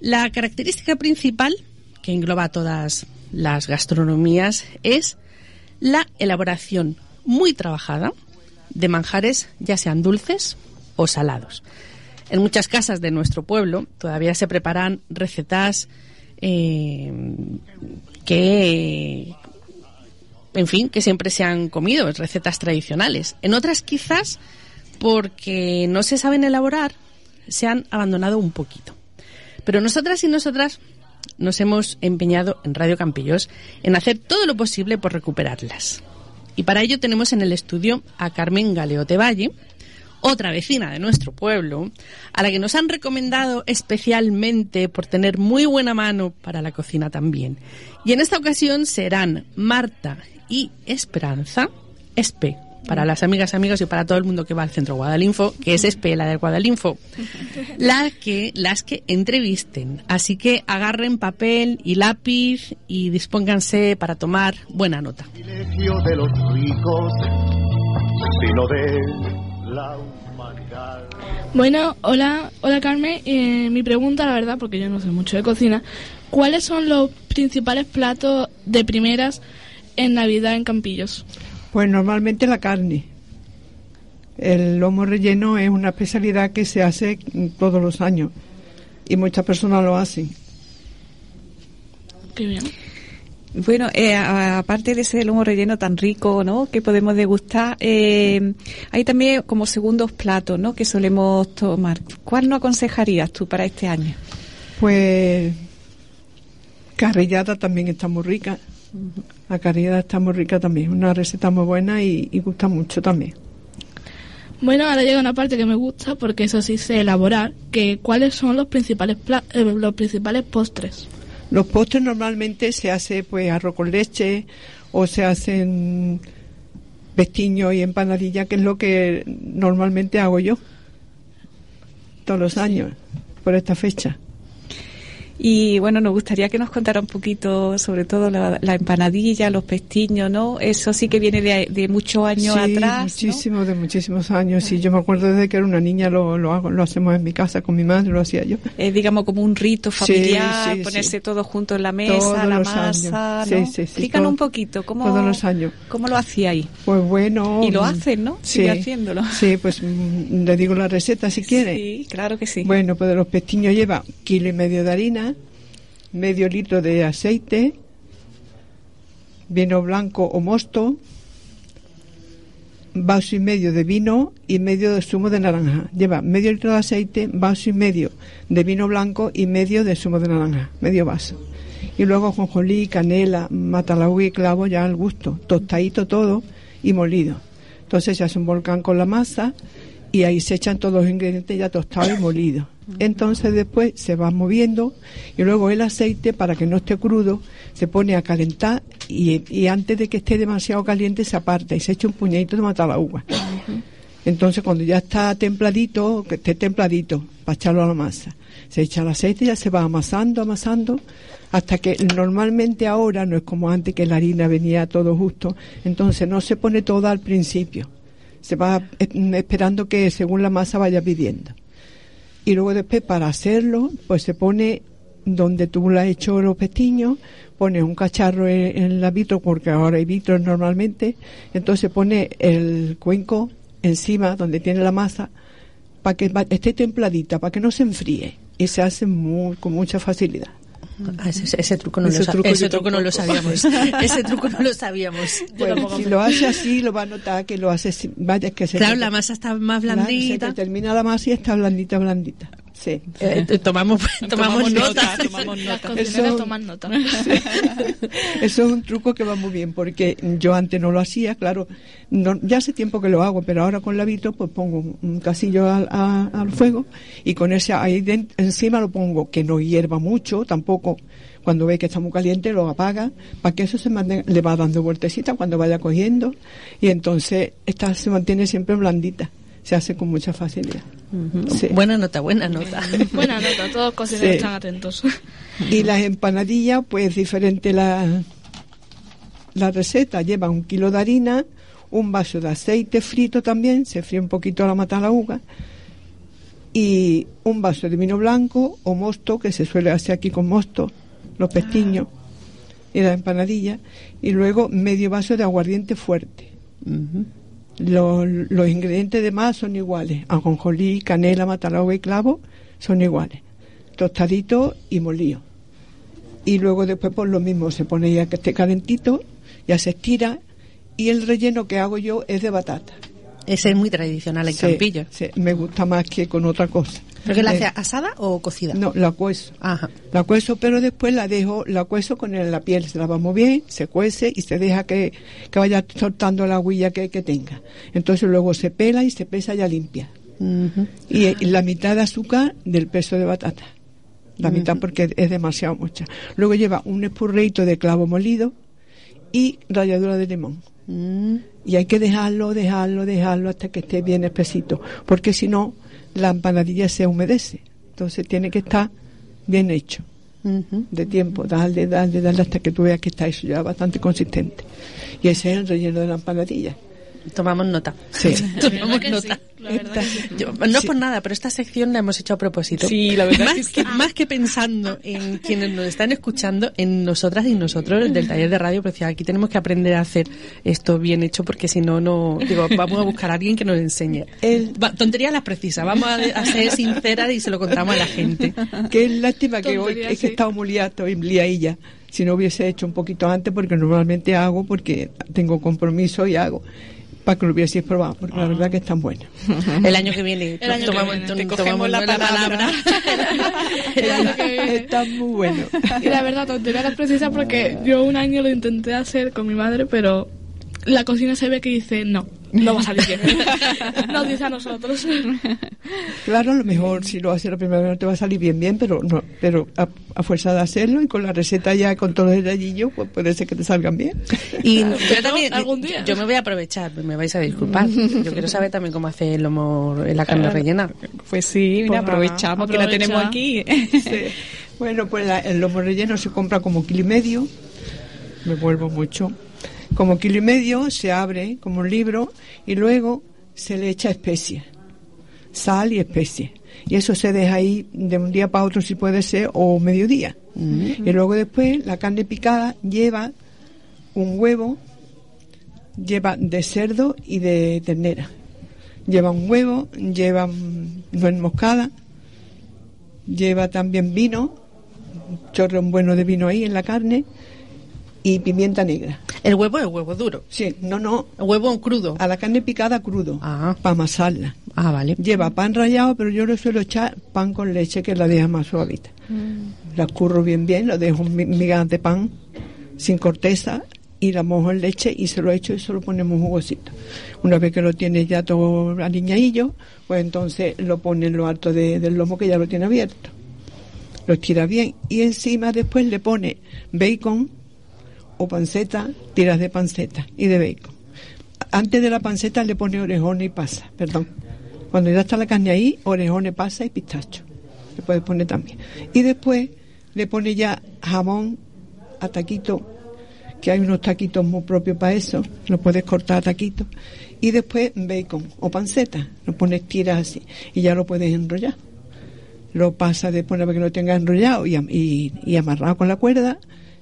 La característica principal que engloba todas las gastronomías es la elaboración muy trabajada de manjares, ya sean dulces o salados. En muchas casas de nuestro pueblo todavía se preparan recetas eh, que, en fin, que siempre se han comido, recetas tradicionales. En otras quizás, porque no se saben elaborar, se han abandonado un poquito. Pero nosotras y nosotras nos hemos empeñado en Radio Campillos en hacer todo lo posible por recuperarlas. Y para ello tenemos en el estudio a Carmen Galeote Valle, otra vecina de nuestro pueblo, a la que nos han recomendado especialmente por tener muy buena mano para la cocina también. Y en esta ocasión serán Marta y Esperanza, Espe, para las amigas, amigos y para todo el mundo que va al centro Guadalinfo, que es Espe, la del Guadalinfo, las que, las que entrevisten. Así que agarren papel y lápiz y dispónganse para tomar buena nota. privilegio de los ricos, sino de la humanidad. Bueno, hola, hola Carmen. Eh, mi pregunta, la verdad, porque yo no sé mucho de cocina, ¿cuáles son los principales platos de primeras en Navidad en Campillos? Pues normalmente la carne. El lomo relleno es una especialidad que se hace todos los años y muchas personas lo hacen. Qué bien. Bueno, eh, aparte de ese lomo relleno tan rico, ¿no? Que podemos degustar, eh, hay también como segundos platos, ¿no? Que solemos tomar. ¿Cuál nos aconsejarías tú para este año? Pues carrillada también está muy rica. La carrillada está muy rica también, una receta muy buena y, y gusta mucho también. Bueno, ahora llega una parte que me gusta porque eso sí sé elaborar, que cuáles son los principales pla- eh, los principales postres. Los postres normalmente se hace pues arroz con leche o se hacen pestiño y empanadilla, que es lo que normalmente hago yo todos los años por esta fecha. Y bueno, nos gustaría que nos contara un poquito, sobre todo la, la empanadilla, los pestiños, ¿no? Eso sí que viene de, de muchos años sí, atrás. ¿no? muchísimo, de muchísimos años. Sí, yo me acuerdo desde que era una niña lo, lo hago, lo hacemos en mi casa con mi madre, lo hacía yo. Es digamos como un rito familiar, sí, ponerse todos juntos en la mesa, Todos la masa, años. ¿no? Sí, sí, sí, Explícanos todo- un poquito cómo, todos los años. cómo lo hacíais. Pues bueno. Y lo hacen, ¿no? Sí, Sigue haciéndolo. Sí, pues mm, le digo la receta si quiere. Sí, claro que sí. Bueno, pues de los pestiños lleva kilo y medio de harina, medio litro de aceite, vino blanco o mosto, vaso y medio de vino y medio de zumo de naranja. Lleva medio litro de aceite, vaso y medio de vino blanco y medio de zumo de naranja, medio vaso. Y luego jonjolí, canela, matalaúa y clavo ya al gusto, tostadito todo y molido. Entonces se hace un volcán con la masa y ahí se echan todos los ingredientes ya tostados y molidos. Entonces después se va moviendo y luego el aceite, para que no esté crudo, se pone a calentar y, y antes de que esté demasiado caliente se aparta y se echa un puñadito de matalaúa. Entonces cuando ya está templadito, que esté templadito, para echarlo a la masa, se echa el aceite y ya se va amasando, amasando, hasta que normalmente ahora no es como antes que la harina venía todo justo, entonces no se pone toda al principio, se va eh, esperando que según la masa vaya pidiendo. Y luego después para hacerlo, pues se pone donde tú le has hecho los pestiños, pones un cacharro en, en la vitro, porque ahora hay vitros normalmente, entonces pone el cuenco encima donde tiene la masa para que esté templadita, para que no se enfríe y se hace muy, con mucha facilidad. Ah, ese, ese truco no, Ese lo, truco ese truco no lo sabíamos. ese truco no lo sabíamos. Bueno, si lo hace así, lo va a notar que lo hace, vaya que se Claro, te- la masa está más Claro, se blandita. te termina la masa y está blandita, blandita. Sí. Eh, eh, tomamos, tomamos, nota. Las cocineras Eso- toman nota. Eso es un truco que va muy bien porque yo antes no lo hacía, claro, no, ya hace tiempo que lo hago, pero ahora con la vitro pues pongo un, casillo al, a- al fuego y con ese ahí den- encima lo pongo que no hierva mucho, tampoco cuando ve que está muy caliente lo apaga para que eso se mantenga, le va dando vueltecita cuando vaya cogiendo y entonces esta se mantiene siempre blandita, se hace con mucha facilidad. Sí. Buena nota, buena nota. Buena nota, todos cocineros Sí. están atentos. Y las empanadillas, pues diferente la, la receta. Lleva un kilo de harina, un vaso de aceite frito también, se fríe un poquito la matalaúga, y un vaso de vino blanco o mosto, que se suele hacer aquí con mosto, los pestiños y las empanadillas, y luego medio vaso de aguardiente fuerte. Los, ingredientes de más son iguales, ajonjolí, canela, matalaúga y clavo son iguales, tostadito y molido. Y luego después por lo mismo se pone ya que esté calentito, ya se estira y el relleno que hago yo es de batata. Ese es muy tradicional en Sí, Campillo. sí, me gusta más que con otra cosa. ¿Pero que la Eh, hace asada o cocida? No, la cuezo. La cuezo, pero después la dejo, la cuezo con la piel, se lava muy bien, se cuece y se deja que, que vaya soltando la huilla que, que tenga. Entonces luego se pela y se pesa ya limpia. y, y la mitad de azúcar del peso de batata. La mitad porque es demasiado mucha. Luego lleva un espurreito de clavo molido y ralladura de limón. Y hay que dejarlo, dejarlo, dejarlo hasta que esté bien espesito, porque si no, la empanadilla se humedece. Entonces tiene que estar bien hecho. De tiempo, darle, darle, darle hasta que tú veas que está eso ya bastante consistente. Y ese es el relleno de la empanadilla. Tomamos nota. Sí. Tomamos nota. Yo- no Sí. por nada, pero esta sección la hemos hecho a propósito. Sí, la verdad más es que, más que pensando en quienes nos están escuchando, en nosotras y nosotros del taller de radio, porque aquí tenemos que aprender a hacer esto bien hecho, porque si no, no, digo, vamos a buscar a alguien que nos enseñe. Va, tonterías las precisas, vamos a, a ser sinceras y se lo contamos a la gente. Qué lástima que hoy Tontería, es que he estado muy liadilla. Si no hubiese hecho un poquito antes, porque normalmente hago, porque tengo compromiso y hago, para que lo hubieseis probado, porque la verdad que están buenas. El año que viene, El año que tomamos, viene. to- Te tomamos cogemos la palabra. El año que viene. Está muy bueno. Y la verdad, tontería las precisas porque yo un año lo intenté hacer con mi madre, pero la cocina se ve que dice no, no va a salir bien. Nos dice a nosotros. Claro, a lo mejor si lo haces la primera vez no te va a salir bien, bien, pero no, pero a, a fuerza de hacerlo y con la receta ya con todos los detallillos, pues puede ser que te salgan bien. Y yo también, algún día. yo me voy a aprovechar, me vais a disculpar. Yo quiero saber también cómo hace el lomo, la carne Claro. rellena. Pues sí, mira, Pues nada, aprovechamos que la aprovecha. tenemos aquí. Sí. Bueno, pues la- el lomo relleno se compra como kilo y medio, me vuelvo mucho, como kilo y medio se abre como un libro y luego se le echa especies, sal y especies. Y eso se deja ahí de un día para otro si puede ser o mediodía. Y luego después la carne picada lleva un huevo, lleva de cerdo y de ternera. Lleva un huevo, lleva nuez moscada, lleva también vino, un chorro bueno de vino ahí en la carne y pimienta negra. El huevo es huevo duro. Sí, no, no. El huevo crudo. A la carne picada crudo, para amasarla. Ah, vale. Lleva pan rallado, pero yo le suelo echar pan con leche que la deja más suavita. La curro bien bien, lo dejo en mi- migas de pan sin corteza y la mojo en leche y se lo echo y se lo ponemos jugosito. Una vez que lo tiene ya todo aliñadillo, pues entonces lo pone en lo alto de- del lomo que ya lo tiene abierto. Lo estira bien y encima después le pone bacon o panceta, tiras de panceta y de bacon. Antes de la panceta le pone orejones y pasa, perdón. Cuando ya está la carne ahí, orejones, pasa y pistacho. Le puedes poner también. Y después le pone ya jamón a taquito, que hay unos taquitos muy propios para eso, lo puedes cortar a taquitos. Y después bacon o panceta, lo pones tiras así y ya lo puedes enrollar. Lo pasa después para que lo tenga enrollado y, y, y amarrado con la cuerda.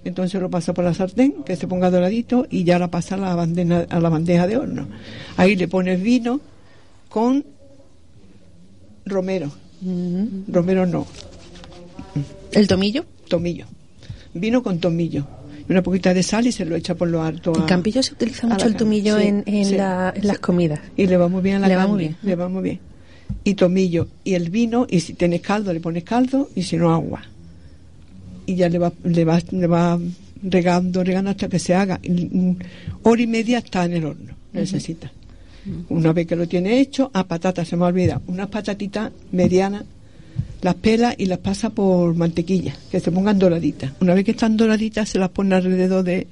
Entonces lo pasa por la sartén, que se ponga doradito y ya la pasa a la bandeja, a la bandeja de horno. Ahí le pones vino con romero. Romero no. ¿El tomillo? Tomillo. Vino con tomillo. Y una poquita de sal y se lo echa por lo alto. En a- Campillo se utiliza mucho el tomillo en, en sí, la- en las comidas. Y le va muy bien a la Le va carne, muy bien. Le va muy bien. Y tomillo. Y el vino, y si tienes caldo, le pones caldo, y si no, agua. Y ya le va, le va, le va regando, regando hasta que se haga. Hora y media está en el horno, necesita. Una vez que lo tiene hecho, a patatas, se me olvida, unas patatitas medianas, las pela y las pasa por mantequilla, que se pongan doraditas. Una vez que están doraditas, se las pone alrededor de,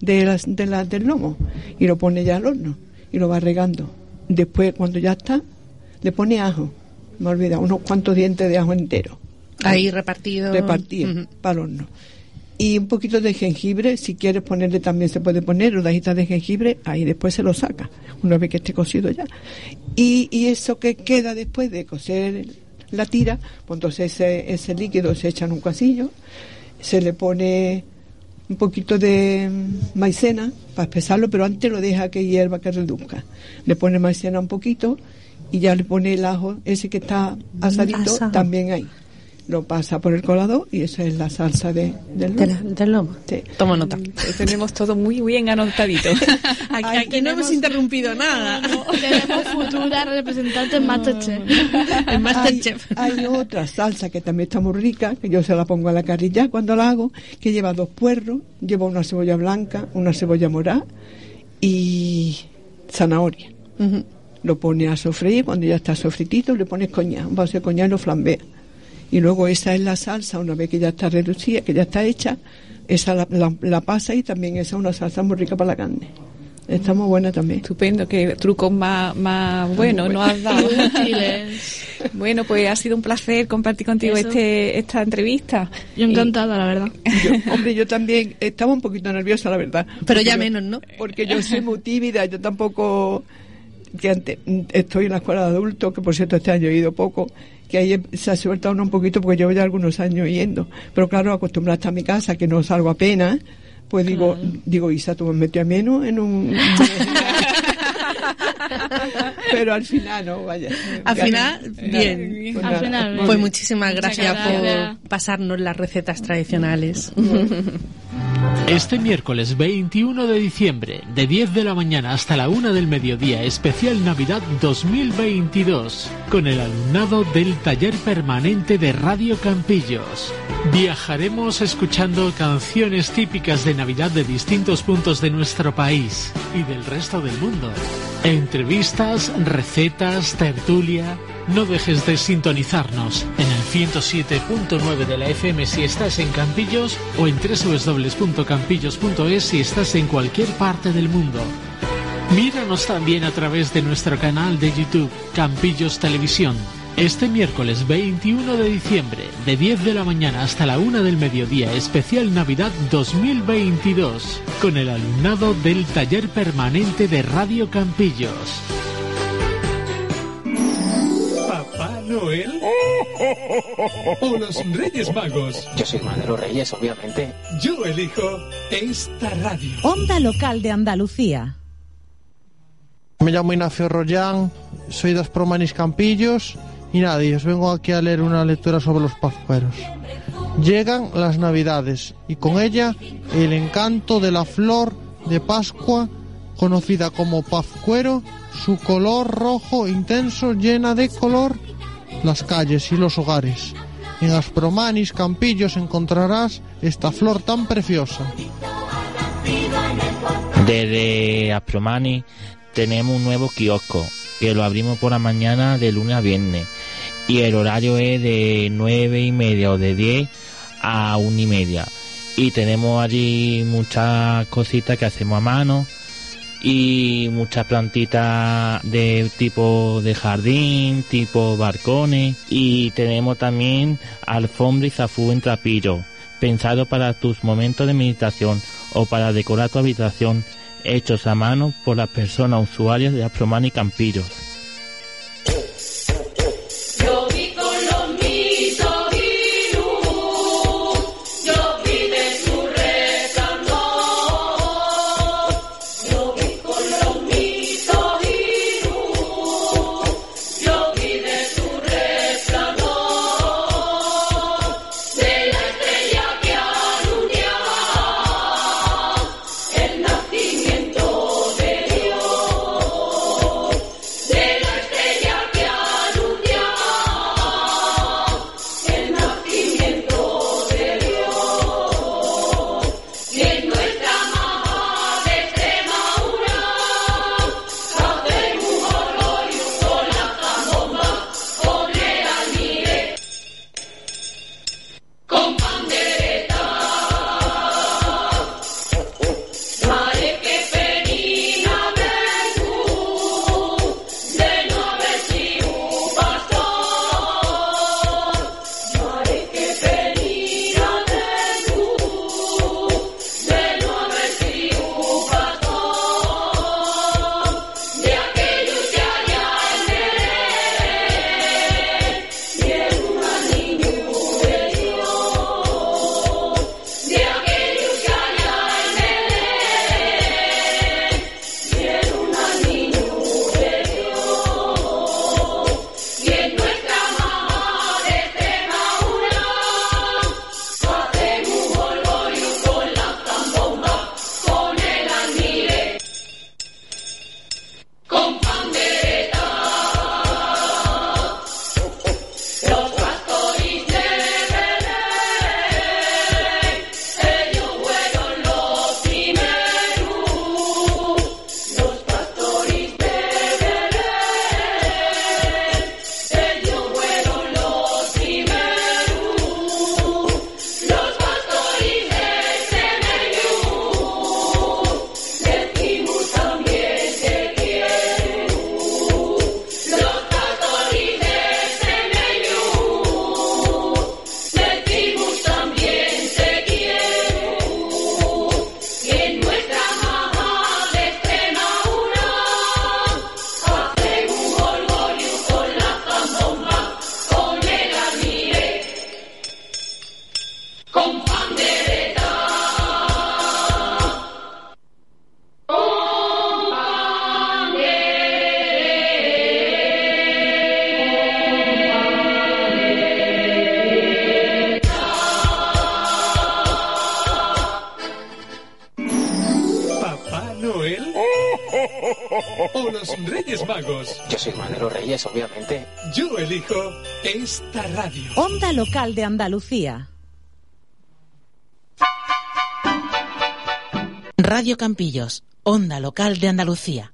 de las, de las del lomo y lo pone ya al horno y lo va regando. Después, cuando ya está, le pone ajo, me olvida, unos cuantos dientes de ajo entero. Ahí repartido. Repartido Ujú. para el horno. Y un poquito de jengibre, si quieres ponerle también se puede poner rodajitas de jengibre, ahí después se lo saca, una vez que esté cocido ya. Y, y eso que queda después de cocer la tira, pues entonces ese, ese líquido se echa en un casillo, se le pone un poquito de mm, maicena para espesarlo, pero antes lo deja que hierva, que reduzca. Le pone maicena un poquito y ya le pone el ajo, ese que está asadito, asado. también ahí. Lo pasa por el colador y esa es la salsa de, del lomo. De la- del lomo. Sí. Toma nota. Lo tenemos todo muy bien anotadito. Aquí, aquí no hemos interrumpido nada. Tenemos futura representante en Masterchef. En Masterchef. Hay, hay otra salsa que también está muy rica, que yo se la pongo a la carrilla cuando la hago, que lleva dos puerros, lleva una cebolla blanca, una cebolla morada y zanahoria. Lo pone a sofreír, cuando ya está sofritito le pones coñac, un vaso de coñac y lo flambea. Y luego esa es la salsa, una vez que ya está reducida, que ya está hecha, esa la, la- la pasa y también esa es una salsa muy rica para la carne. Está muy buena también. Estupendo, que trucos más, más buenos no has dado. Útiles. Bueno, pues ha sido un placer compartir contigo Eso. este esta entrevista. Yo encantada, la verdad. Yo- hombre, yo también estaba un poquito nerviosa, la verdad. Pero ya yo- menos, ¿no? Porque yo soy muy tímida, yo tampoco que ante- estoy en la escuela de adultos, que por cierto este año he ido poco, que ahí se ha suelta uno un poquito porque llevo ya algunos años yendo. Pero claro, acostumbrada a mi casa, que no salgo apenas, pues digo, digo, Isa, tú me metió a menos en un... Pero al final no, vaya. Al final, Pues bien. nada, Al final, Pues muchísimas gracias gracias. por pasarnos las recetas tradicionales. Este miércoles 21 de diciembre, de 10 de la mañana hasta la 1 del mediodía, especial Navidad 2022, con el alumnado del taller permanente de Radio Campillos. Viajaremos escuchando canciones típicas de Navidad de distintos puntos de nuestro país y del resto del mundo. Entrevistas, recetas, tertulia. No dejes de sintonizarnos en el 107.9 de la FM si estás en Campillos o en www.campillos.es si estás en cualquier parte del mundo. Míranos también a través de nuestro canal de YouTube Campillos Televisión. Este miércoles 21 de diciembre, de 10 de la mañana hasta la 1 del mediodía, especial Navidad 2022, con el alumnado del taller permanente de Radio Campillos. Noel? ¿O los Reyes Magos? Yo soy más de los Reyes, obviamente. Yo elijo esta radio. Onda local de Andalucía. Me llamo Ignacio Rollán, soy de Aspromanis Campillos y nada, y os vengo aquí a leer una lectura sobre los pascueros. Llegan las Navidades y con ella el encanto de la flor de Pascua, conocida como pazcuero, su color rojo intenso llena de color las calles y los hogares. En Aspromanis Campillos encontrarás esta flor tan preciosa. Desde Aspromani tenemos un nuevo kiosco que lo abrimos por la mañana de lunes a viernes y el horario es de nueve y media o de 10 a una y media y tenemos allí muchas cositas que hacemos a mano y muchas plantitas de tipo de jardín, tipo balcones y tenemos también alfombra y zafú en trapillo, pensado para tus momentos de meditación o para decorar tu habitación, hechos a mano por las personas usuarias de Aspromani Campillos. Obviamente. Yo elijo esta radio. Onda Local de Andalucía. Radio Campillos, Onda Local de Andalucía.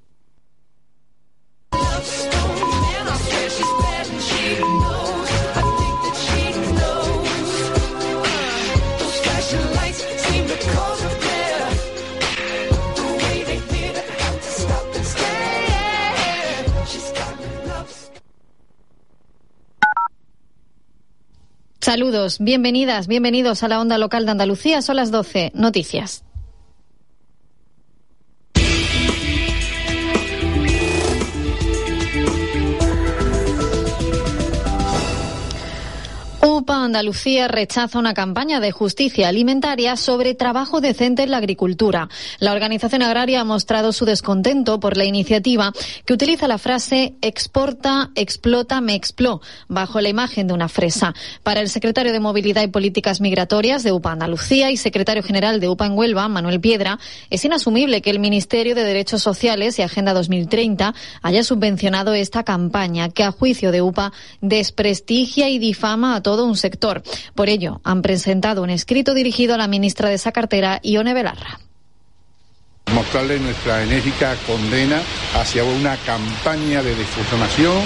Saludos, bienvenidas, bienvenidos a la onda local de Andalucía. Son las 12. Noticias. Andalucía rechaza una campaña de justicia alimentaria sobre trabajo decente en la agricultura. La organización agraria ha mostrado su descontento por la iniciativa que utiliza la frase exporta, explota, me expló, bajo la imagen de una fresa. Para el secretario de Movilidad y Políticas Migratorias de UPA Andalucía y secretario general de UPA en Huelva, Manuel Piedra, es inasumible que el Ministerio de Derechos Sociales y Agenda 2030 haya subvencionado esta campaña que, a juicio de UPA, desprestigia y difama a todo un sector. Por ello, han presentado un escrito dirigido a la ministra de esa cartera, Ione Belarra mostrarle nuestra enérgica condena hacia una campaña de difusión,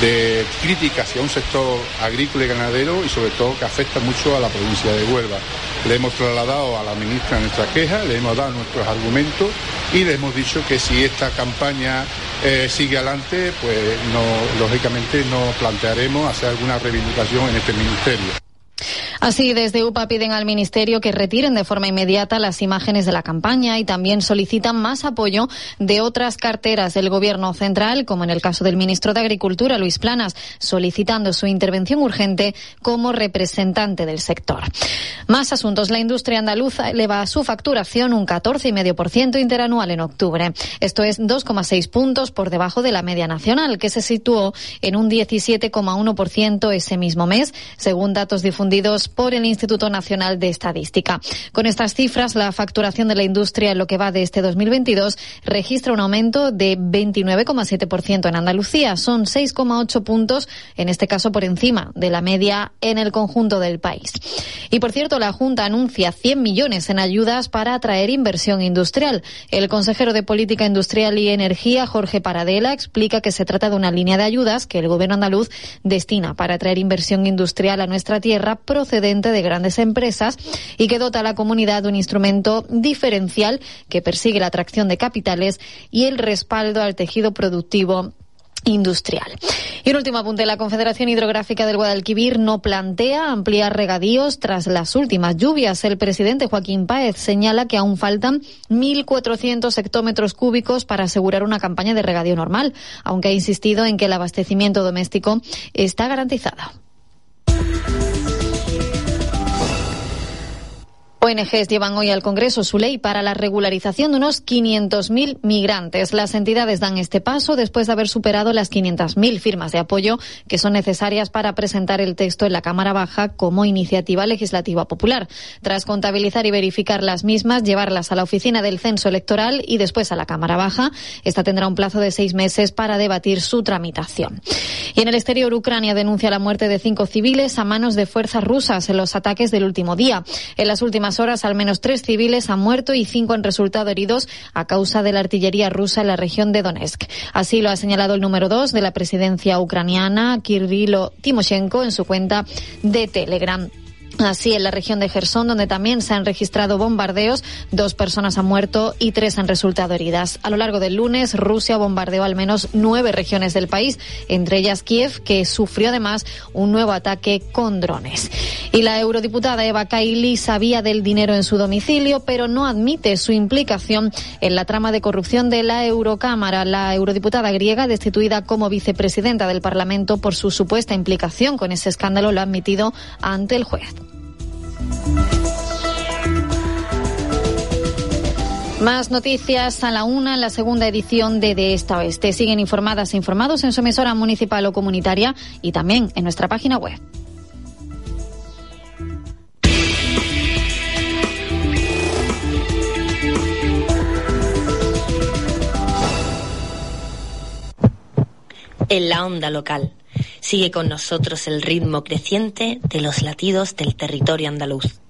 de crítica hacia un sector agrícola y ganadero y sobre todo que afecta mucho a la provincia de Huelva. Le hemos trasladado a la ministra nuestras quejas, le hemos dado nuestros argumentos y le hemos dicho que si esta campaña eh, sigue adelante, pues lógicamente no plantearemos hacer alguna reivindicación en este ministerio. Así, desde UPA piden al Ministerio que retiren de forma inmediata las imágenes de la campaña y también solicitan más apoyo de otras carteras del Gobierno central, como en el caso del ministro de Agricultura, Luis Planas, solicitando su intervención urgente como representante del sector. Más asuntos. La industria andaluza eleva su facturación un 14,5% interanual en octubre. Esto es 2,6 puntos por debajo de la media nacional, que se situó en un 17,1% ese mismo mes, según datos difundidos por el Instituto Nacional de Estadística. Con estas cifras, la facturación de la industria en lo que va de este 2022 registra un aumento de 29,7% en Andalucía. Son 6,8 puntos, en este caso por encima de la media en el conjunto del país. Y por cierto, la Junta anuncia 100 millones en ayudas para atraer inversión industrial. El consejero de Política Industrial y Energía, Jorge Paradela, explica que se trata de una línea de ayudas que el gobierno andaluz destina para atraer inversión industrial a nuestra tierra procedente de grandes empresas y que dota a la comunidad de un instrumento diferencial que persigue la atracción de capitales y el respaldo al tejido productivo industrial. Y un último apunte, la Confederación Hidrográfica del Guadalquivir no plantea ampliar regadíos tras las últimas lluvias. El presidente Joaquín Páez señala que aún faltan 1.400 hectómetros cúbicos para asegurar una campaña de regadío normal, aunque ha insistido en que el abastecimiento doméstico está garantizado. ONGs llevan hoy al Congreso su ley para la regularización de unos 500.000 migrantes. Las entidades dan este paso después de haber superado las 500.000 firmas de apoyo que son necesarias para presentar el texto en la Cámara Baja como iniciativa legislativa popular. Tras contabilizar y verificar las mismas, llevarlas a la oficina del censo electoral y después a la Cámara Baja, esta tendrá un plazo de seis meses para debatir su tramitación. Y en el exterior, Ucrania denuncia la muerte de cinco civiles a manos de fuerzas rusas en los ataques del último día. En las horas, al menos tres civiles han muerto y cinco han resultado heridos a causa de la artillería rusa en la región de Donetsk. Así lo ha señalado el número dos de la presidencia ucraniana, Kirilo Timoshenko, en su cuenta de Telegram. Así, en la región de Gerson, donde también se han registrado bombardeos, dos personas han muerto y tres han resultado heridas. A lo largo del lunes, Rusia bombardeó al menos nueve regiones del país, entre ellas Kiev, que sufrió además un nuevo ataque con drones. Y la eurodiputada Eva Kaili sabía del dinero en su domicilio, pero no admite su implicación en la trama de corrupción de la Eurocámara. La eurodiputada griega, destituida como vicepresidenta del Parlamento por su supuesta implicación con ese escándalo, lo ha admitido ante el juez. Más noticias a la una en la segunda edición de De Esta Oeste. Siguen informadas e informados en su emisora municipal o comunitaria y también en nuestra página web. en la onda local. Sigue con nosotros el ritmo creciente de los latidos del territorio andaluz.